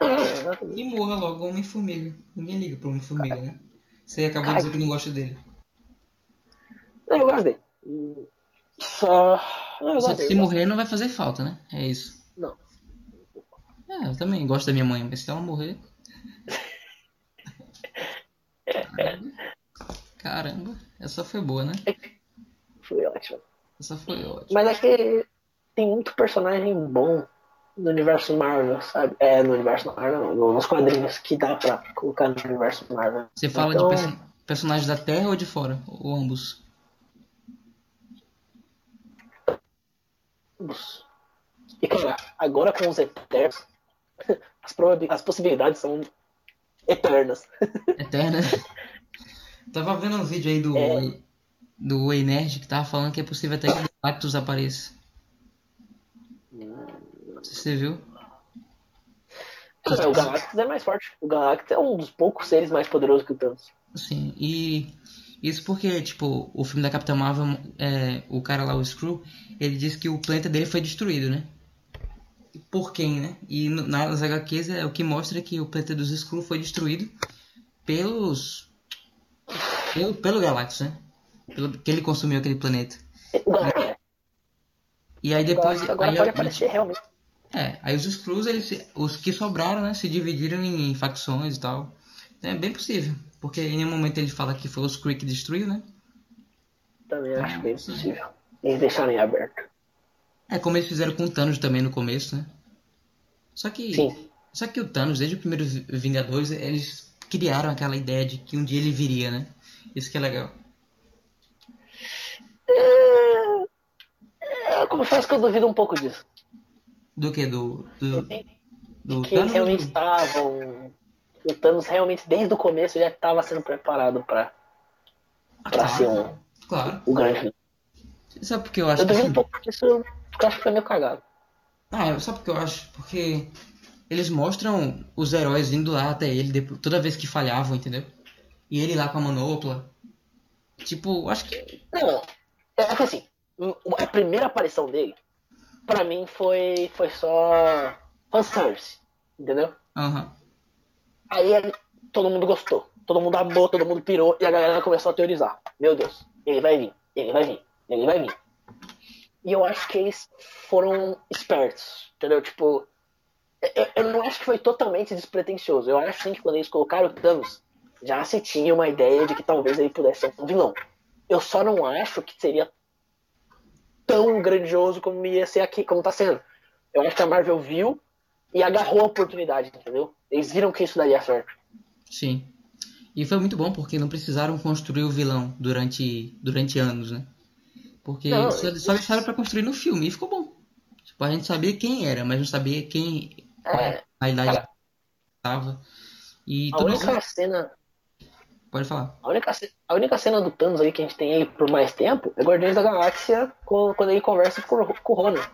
É. Que morra logo o Homem-Formiga. Ninguém liga pro Homem-Formiga, né? Você acabou de dizer que não gosta dele. Eu gosto dele. Só. Eu Se, morrer, não vai fazer falta, né? É isso. Não. É, eu também gosto da minha mãe, mas se ela morrer. Caramba. Caramba, essa foi boa, né? Foi ótimo. Essa foi ótima. Mas é que tem muito personagem bom no universo Marvel, sabe? É, no universo Marvel, não, nos quadrinhos que dá pra colocar no universo Marvel. Você fala Então, de perso- personagens da Terra ou de fora? Ou ambos? ambos. E cara, agora com os Eternos, as, as possibilidades são eternas. Eterna. tava vendo um vídeo aí do. É. Do Way Nerd que tava falando que é possível até que o Galactus apareça. Você viu. Cara, o Galactus é mais forte. O Galactus é um dos poucos seres mais poderosos que o Thanos. Sim, e isso porque, tipo, o filme da Capitã Marvel, é, o cara lá, o Screw, ele disse que o planeta dele foi destruído, né? Por quem, né? E nas HQs é o que mostra que o planeta dos Screw foi destruído pelos. Pelo, pelo Galactus, né? Pelo, que ele consumiu aquele planeta. E aí depois. Agora aí, aí- aparecer realmente. é, aí os Screws, eles, os que sobraram, né, se dividiram em facções e tal. É bem possível, porque em nenhum momento ele fala que foi os Kree que destruiu, né? Também acho bem possível. Eles deixaram em aberto. É como eles fizeram com o Thanos também no começo, né? Só que, Sim. só que o Thanos, desde o primeiro Vi- Vingadores, eles criaram aquela ideia de que um dia ele viria, né? Isso que é legal. É, é, eu confesso que eu duvido um pouco disso. Do que? Do, do, do que eles Thanos? realmente estavam. O Thanos realmente, desde o começo, já estava sendo preparado para Ah, pra ser claro, um, claro. o grande. Sabe por que eu acho Eu que duvido um pouco disso, porque eu acho que foi meio cagado. Ah, sabe o que eu acho? Porque eles mostram os heróis indo lá até ele toda vez que falhavam, entendeu? E ele lá com a manopla. Tipo, acho que. Não, é que assim, a primeira aparição dele, pra mim, foi, foi só fanservice, entendeu? Aham. Aí ele- todo mundo gostou, todo mundo amou, todo mundo pirou, e a galera começou a teorizar. Meu Deus, ele vai vir, ele vai vir, ele vai vir. E eu acho que eles foram espertos, entendeu? Tipo, eu, eu não acho que foi totalmente despretensioso. Eu acho sim que quando eles colocaram o Thanos, já se tinha uma ideia de que talvez ele pudesse ser um vilão. Eu só não acho que seria tão grandioso como ia ser aqui, como tá sendo. Eu acho que a Marvel viu e agarrou a oportunidade, entendeu? Eles viram que isso daria certo. Sim. E foi muito bom porque não precisaram construir o vilão durante, durante anos, né? Porque Não, só, só deixaram pra construir no filme e ficou bom. Tipo, a gente sabia quem era, mas não sabia quem. É, a idade cara. estava. E a tudo única cena. Pode falar. A única, a única cena do Thanos aí que a gente tem aí por mais tempo é Guardiões da Galáxia quando ele conversa com, o- com o Ronan.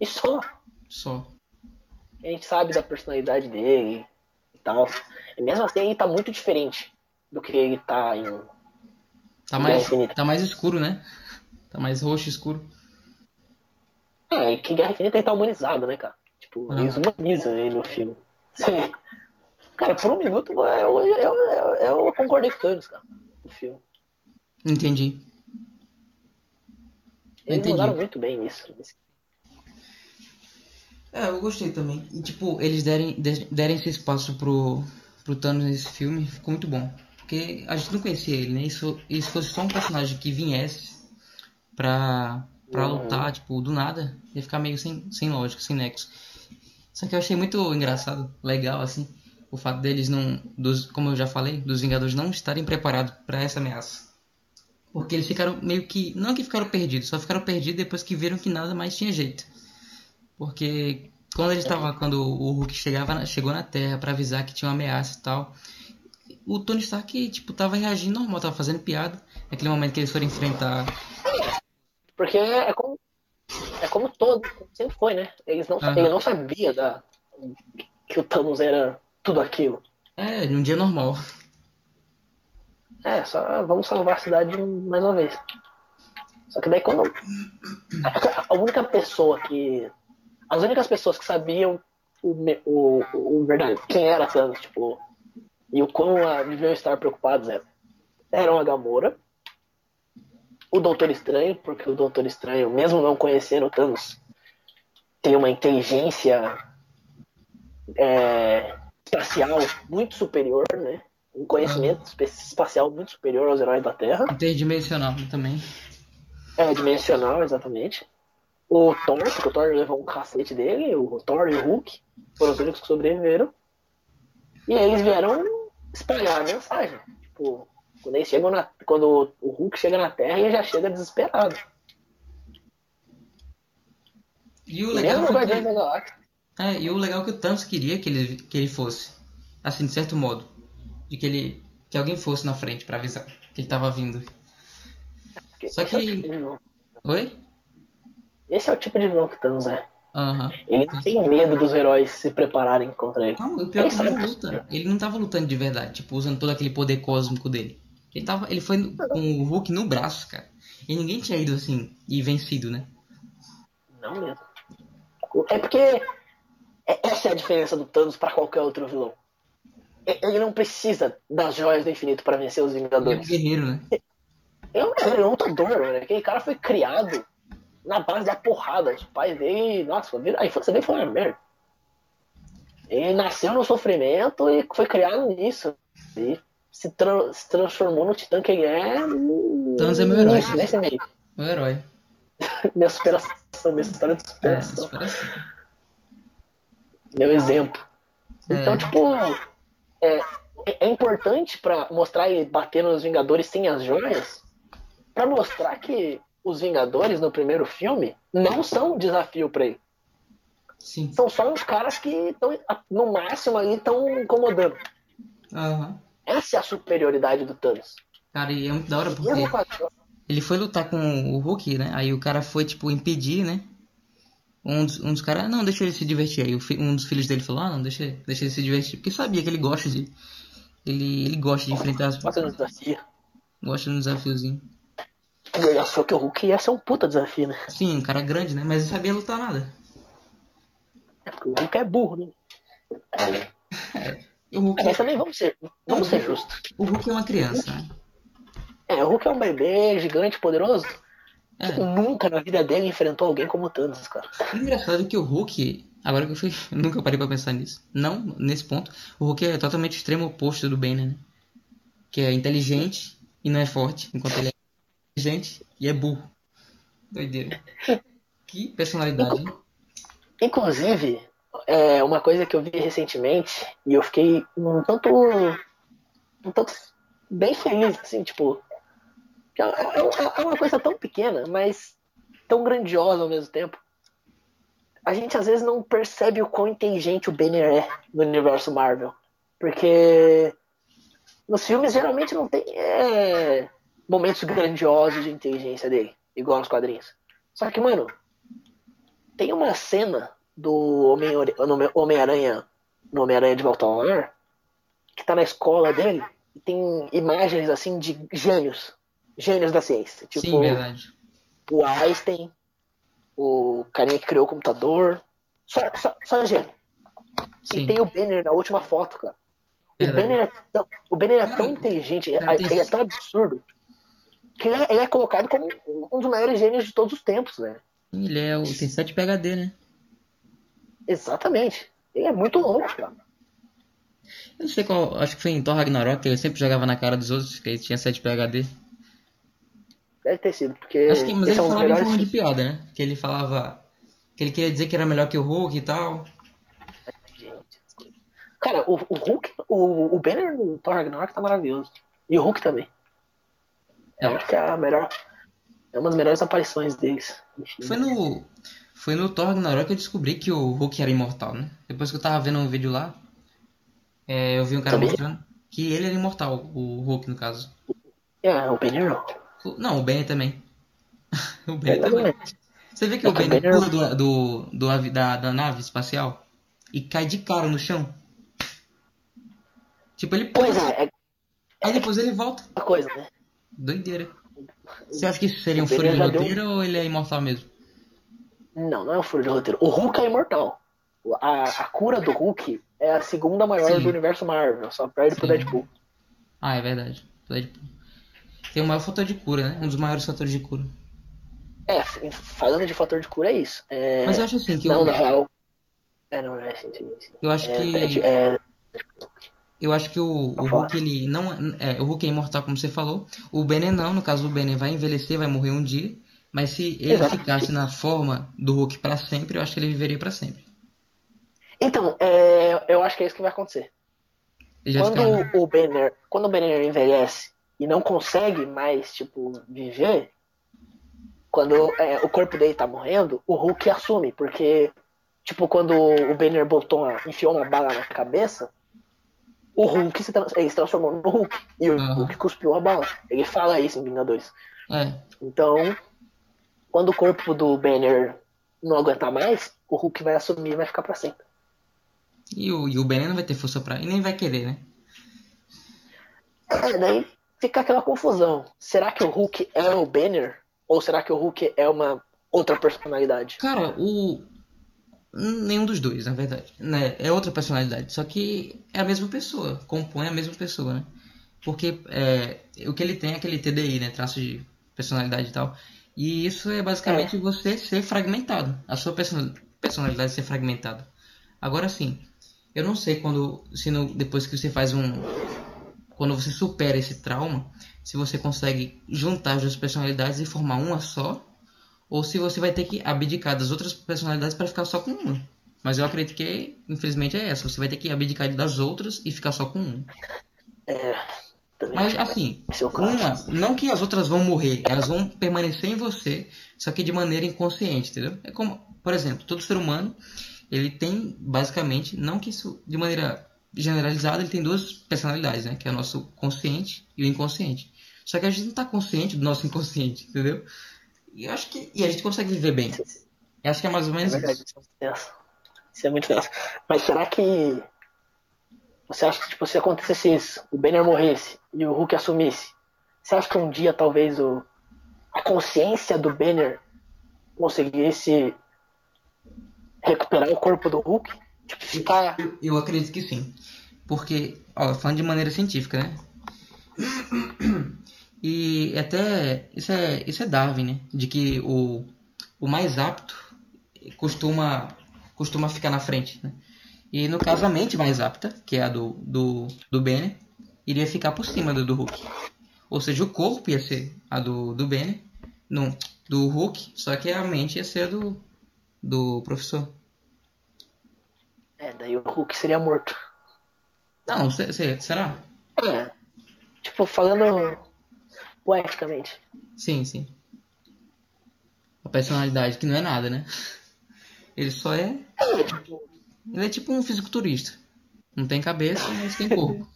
E só. Só. A gente sabe da personalidade dele e tal. E mesmo assim ele tá muito diferente do que ele tá em. Tá mais, Infinita. tá mais escuro, né? Tá mais roxo escuro. É, que Guerra Infinita ele tá humanizado, né, cara? Tipo, Ah. eles humanizam ele no filme. Cara, por um minuto eu, eu, eu, eu, concordei com o Thanos, cara, no filme. Entendi. Eles Entendi. muito bem nisso. É, eu gostei também. E, tipo, eles derem, de- derem esse espaço pro, pro Thanos nesse filme, ficou muito bom. Porque a gente não conhecia ele, né? E se, e se fosse só um personagem que viesse pra, pra Uhum. lutar, tipo, do nada, ia ficar meio sem, sem lógica, sem nexo. Só que eu achei muito engraçado, legal, assim, O fato deles não, dos, como eu já falei, dos Vingadores não estarem preparados para essa ameaça. Porque eles ficaram meio que, não que ficaram perdidos, só ficaram perdidos depois que viram que nada mais tinha jeito. Porque quando ele estava, quando o Hulk chegava, chegou na Terra para avisar que tinha uma ameaça e tal, o Tony Stark tipo tava reagindo normal, tava fazendo piada. Naquele momento que eles foram enfrentar Porque é como, é como todo, sempre foi, né? Eles não, Aham. Ele não sabia da, que o Thanos era tudo aquilo. É, num dia normal. É, só vamos salvar a cidade mais uma vez. Só que daí quando. A única pessoa que. As únicas pessoas que sabiam o, o, o verdade, quem era Thanos, tipo, e o quão a, deviam estar preocupados eram, eram a Gamora, o Doutor Estranho, porque o Doutor Estranho, mesmo não conhecendo o Thanos, tem uma inteligência é, espacial muito superior, né? Um conhecimento espe- espacial muito superior aos heróis da Terra. Interdimensional também. É, dimensional, exatamente. O Thor, porque o Thor levou um cacete dele, o Thor e o Hulk foram os únicos que sobreviveram. E eles vieram espalhar a mensagem. Tipo, quando eles chegam na. Quando o Hulk chega na Terra, ele já chega desesperado. E o legal Mesmo foi Guardiões da Galáxia. É, e o legal é que o Thanos queria que ele, que ele fosse. Assim, de certo modo. De que ele. Que alguém fosse na frente pra avisar que ele tava vindo. Só é que- tipo. Oi? Esse é o tipo de vilão que o Thanos é. Aham. Ele não tem medo dos heróis se prepararem contra ele. Não, o pior é Ele que sabe luta, ele não tava lutando de verdade, tipo, usando todo aquele poder cósmico dele. Ele, tava, ele foi com o Hulk no braço, cara. E ninguém tinha ido assim e vencido, né? Não mesmo. É porque essa é a diferença do Thanos pra qualquer outro vilão. Ele não precisa das joias do infinito pra vencer os Ele é um Vingadores. guerreiro, né? Ele é um- é lutador, né? Aquele cara foi criado na base da porrada. Os pais dele, nossa, a infância dele foi uma merda. Ele nasceu no sofrimento e foi criado nisso. E se, tra- se transformou no titã que ele é. Thanos é meu herói. meio. O herói. Minha superação, minha história de É, superação. Meu exemplo. É. Então, tipo, é, é importante pra mostrar ele batendo nos Vingadores sem as joias, pra mostrar que os Vingadores no primeiro filme não são um desafio pra ele. Sim. São só uns caras que estão, no máximo, ali estão incomodando. Aham. Essa é a superioridade do Thanos. Cara, e é muito da hora porque ele foi lutar com o Hulk, né? Aí o cara foi, tipo, impedir, né? Um dos, um dos caras, não, deixa ele se divertir. Aí um dos filhos dele falou, ah, não, deixa, deixa ele se divertir. Porque sabia que ele gosta de. Ele, ele gosta de enfrentar as Bota no desafio. Gosta de um desafiozinho. Achou que o Hulk ia ser um puta desafio, né? Sim, um cara grande, né? Mas ele sabia lutar nada. É porque o Hulk é burro, né? E o Hulk, Mas também vamos ser, vamos ser justos. o Hulk é uma criança, né? É, o Hulk é um bebê gigante, poderoso. É. Nunca na vida dele enfrentou alguém como o Thanos, cara. Engraçado é que o Hulk, agora que eu fui, nunca parei pra pensar nisso. Não nesse ponto. O Hulk é totalmente o extremo oposto do Banner, né? Que é inteligente e não é forte, enquanto ele é inteligente e é burro. Doideira. Que personalidade. Inclusive, é uma coisa que eu vi recentemente e eu fiquei um tanto. um tanto bem feliz, assim, tipo. É é- é uma coisa tão pequena, mas tão grandiosa ao mesmo tempo. A gente às vezes não percebe o quão inteligente o Banner é no universo Marvel. Porque nos filmes geralmente não tem é, momentos grandiosos de inteligência dele, igual nos quadrinhos. Só que, mano, tem uma cena do Homem-Aranha no Homem-Aranha de Volta ao Lar que tá na escola dele e tem imagens assim de gênios, gênios da ciência, tipo Sim, verdade. o Einstein, o carinha que criou o computador, só, só, só gênio. Sim. E tem o Banner na última foto, cara. O. Banner, é tão, o Banner é tão Cara, inteligente, ele é tão absurdo, que ele é, ele é colocado como um dos maiores gênios de todos os tempos, velho. Ele é o. Tem 7 PHD, né? Exatamente. Ele é muito louco, cara. Eu não sei qual. Acho que foi em Thor Ragnarok, que ele sempre jogava na cara dos outros, que ele tinha 7 PHD. Deve ter sido, porque Acho que, mas ele é falava em melhores forma de piada, né? Que ele falava. Que ele queria dizer que era melhor que o Hulk e tal. Cara, o, o Hulk, o, o Banner no Thor Ragnarok tá maravilhoso. E o Hulk também. Eu acho que é a melhor. É uma das melhores aparições deles. Foi no. Foi no Thor Ragnarok que eu descobri que o Hulk era imortal, né? Depois que eu tava vendo um vídeo lá, é, eu vi um cara Sabia? mostrando que ele era imortal, o Hulk no caso. É, o Banner não. Não, o Banner também. o Banner Ele também. também. Você vê que É o Banner Banner- pula do, do, do avi- da, da nave espacial e cai de cara no chão. Tipo, ele pula, Pois é, é aí depois ele volta. uma coisa, né? Doideira. Você acha que isso seria um furo de já deu- roteiro ou ele é imortal mesmo? Não, não é um furo de roteiro. O Hulk é imortal. A, a cura do Hulk é a segunda maior Sim. do universo Marvel, só perde pro Sim. Deadpool. Ah, é verdade. Deadpool. Tem o maior fator de cura, né? Um dos maiores fatores de cura. É, falando de fator de cura é isso. É... Mas eu acho assim que Não, o, na real. É, não, é sim, sim, sim. eu acho É, que é, eu acho que o, o. Hulk ele não é, é, o Hulk é imortal como você falou. O Banner não, no caso do Banner vai envelhecer, vai morrer um dia. Mas se ele Exato. ficasse na forma do Hulk pra sempre, eu acho que ele viveria pra sempre. Então, é, eu acho que é isso que vai acontecer. Quando o Banner, quando o Banner envelhece e não consegue mais, tipo, viver, quando é, o corpo dele tá morrendo, o Hulk assume, porque, tipo, quando o Banner botou uma, enfiou uma bala na cabeça, o Hulk se, ele se transformou no Hulk. E o Aham. Hulk cuspiu a bala. Ele fala isso em Vingadores. É, Então, quando o corpo do Banner não aguentar mais, o Hulk vai assumir e vai ficar pra sempre. e o, e o Banner não vai ter força pra. E nem vai querer, né? É, daí fica aquela confusão. Será que o Hulk é o Banner? Ou será que o Hulk é uma outra personalidade? Cara, o. Nenhum dos dois, na verdade. Né? É outra personalidade. Só que é a mesma pessoa. Compõe a mesma pessoa, né? Porque é, o que ele tem é aquele TDI, né? Traço de personalidade e tal. E isso é basicamente você ser fragmentado. A sua person- personalidade ser fragmentada. Agora sim, eu não sei quando. Se no- depois que você faz um. Quando você supera esse trauma, se você consegue juntar as duas personalidades e formar uma só ou se você vai ter que abdicar das outras personalidades para ficar só com uma. Mas eu acredito que, infelizmente, é essa. Você vai ter que abdicar das outras e ficar só com uma. É. Mas, assim, uma, não que as outras vão morrer, elas vão permanecer em você, só que de maneira inconsciente, entendeu? É como, por exemplo, todo ser humano, ele tem, basicamente, não que isso, de maneira generalizada, ele tem duas personalidades, né? Que é o nosso consciente e o inconsciente. Só que a gente não está consciente do nosso inconsciente, entendeu? E eu acho que. E a gente consegue viver bem. Eu acho que é mais ou É menos verdade, isso. isso é muito tenso. Isso é muito tenso. Mas será que. Você acha que tipo, se acontecesse isso, o Banner morresse e o Hulk assumisse, você acha que um dia talvez o, a consciência do Banner conseguisse recuperar o corpo do Hulk? Eu, eu acredito que sim. Porque, ó, falando de maneira científica, né? E até isso é, isso é Darwin, né? De que o, o mais apto costuma, costuma ficar na frente, né? E no caso a mente mais apta, que é a do, do, do Banner, iria ficar por cima do, do Hulk. Ou seja, o corpo ia ser a do, do Banner, não, do Hulk, só que a mente ia ser a do, do professor. É, daí o Hulk seria morto. Não, se- se- será? É. Tipo, falando poeticamente. Sim, sim. A personalidade que não é nada, né? Ele só é. É, tipo, Ele é tipo um fisiculturista. Não tem cabeça, mas tem corpo.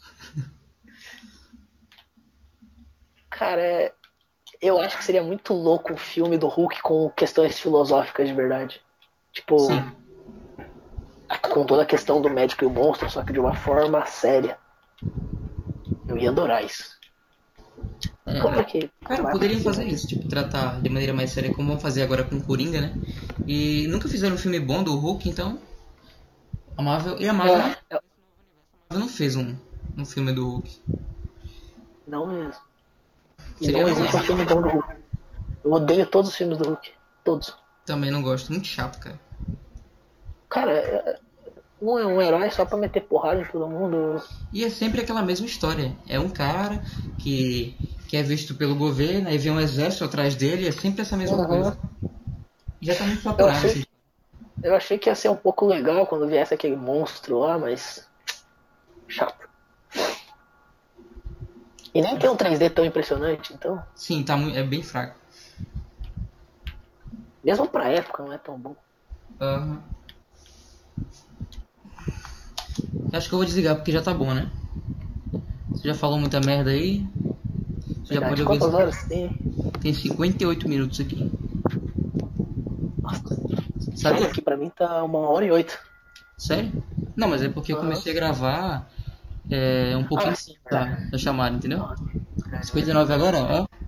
Cara, é- eu acho que seria muito louco um filme do Hulk com questões filosóficas de verdade. Tipo, Sim. Com toda a questão do médico e o monstro, só que de uma forma séria. Eu ia adorar isso. É, Claro que. Cara, poderiam fazer isso, tipo, tratar de maneira mais séria como vão fazer agora com o Coringa, né? E nunca fizeram um filme bom do Hulk, então. A Marvel. E a Marvel, É, é- a Marvel não fez um, um filme do Hulk. não mesmo. Seria não existe um filme bom do Hulk. Eu odeio todos os filmes do Hulk. Todos. Também não gosto, muito chato, cara. Cara, é- um é um herói só pra meter porrada em todo mundo. E é sempre aquela mesma história. É um cara que, que é visto pelo governo, aí vem um exército atrás dele, é sempre essa mesma Uhum. coisa. Já tá muito saturado. achei- esse- Eu achei que ia ser um pouco legal quando viesse aquele monstro lá, mas. chato. E nem tem um 3D tão impressionante, então. Sim, tá muito, é bem fraco. Mesmo pra época não é tão bom. Aham. Acho que eu vou desligar porque já tá bom, né? Você já falou muita merda aí. Você já pode Quantas ouvir. horas tem? Tem 58 minutos aqui. Nossa, Sabe? aqui pra mim tá uma hora e oito. Sério? Não, mas é porque eu comecei a gravar é, um pouquinho Ah, sim, da, da chamada, entendeu? 59 agora, ó.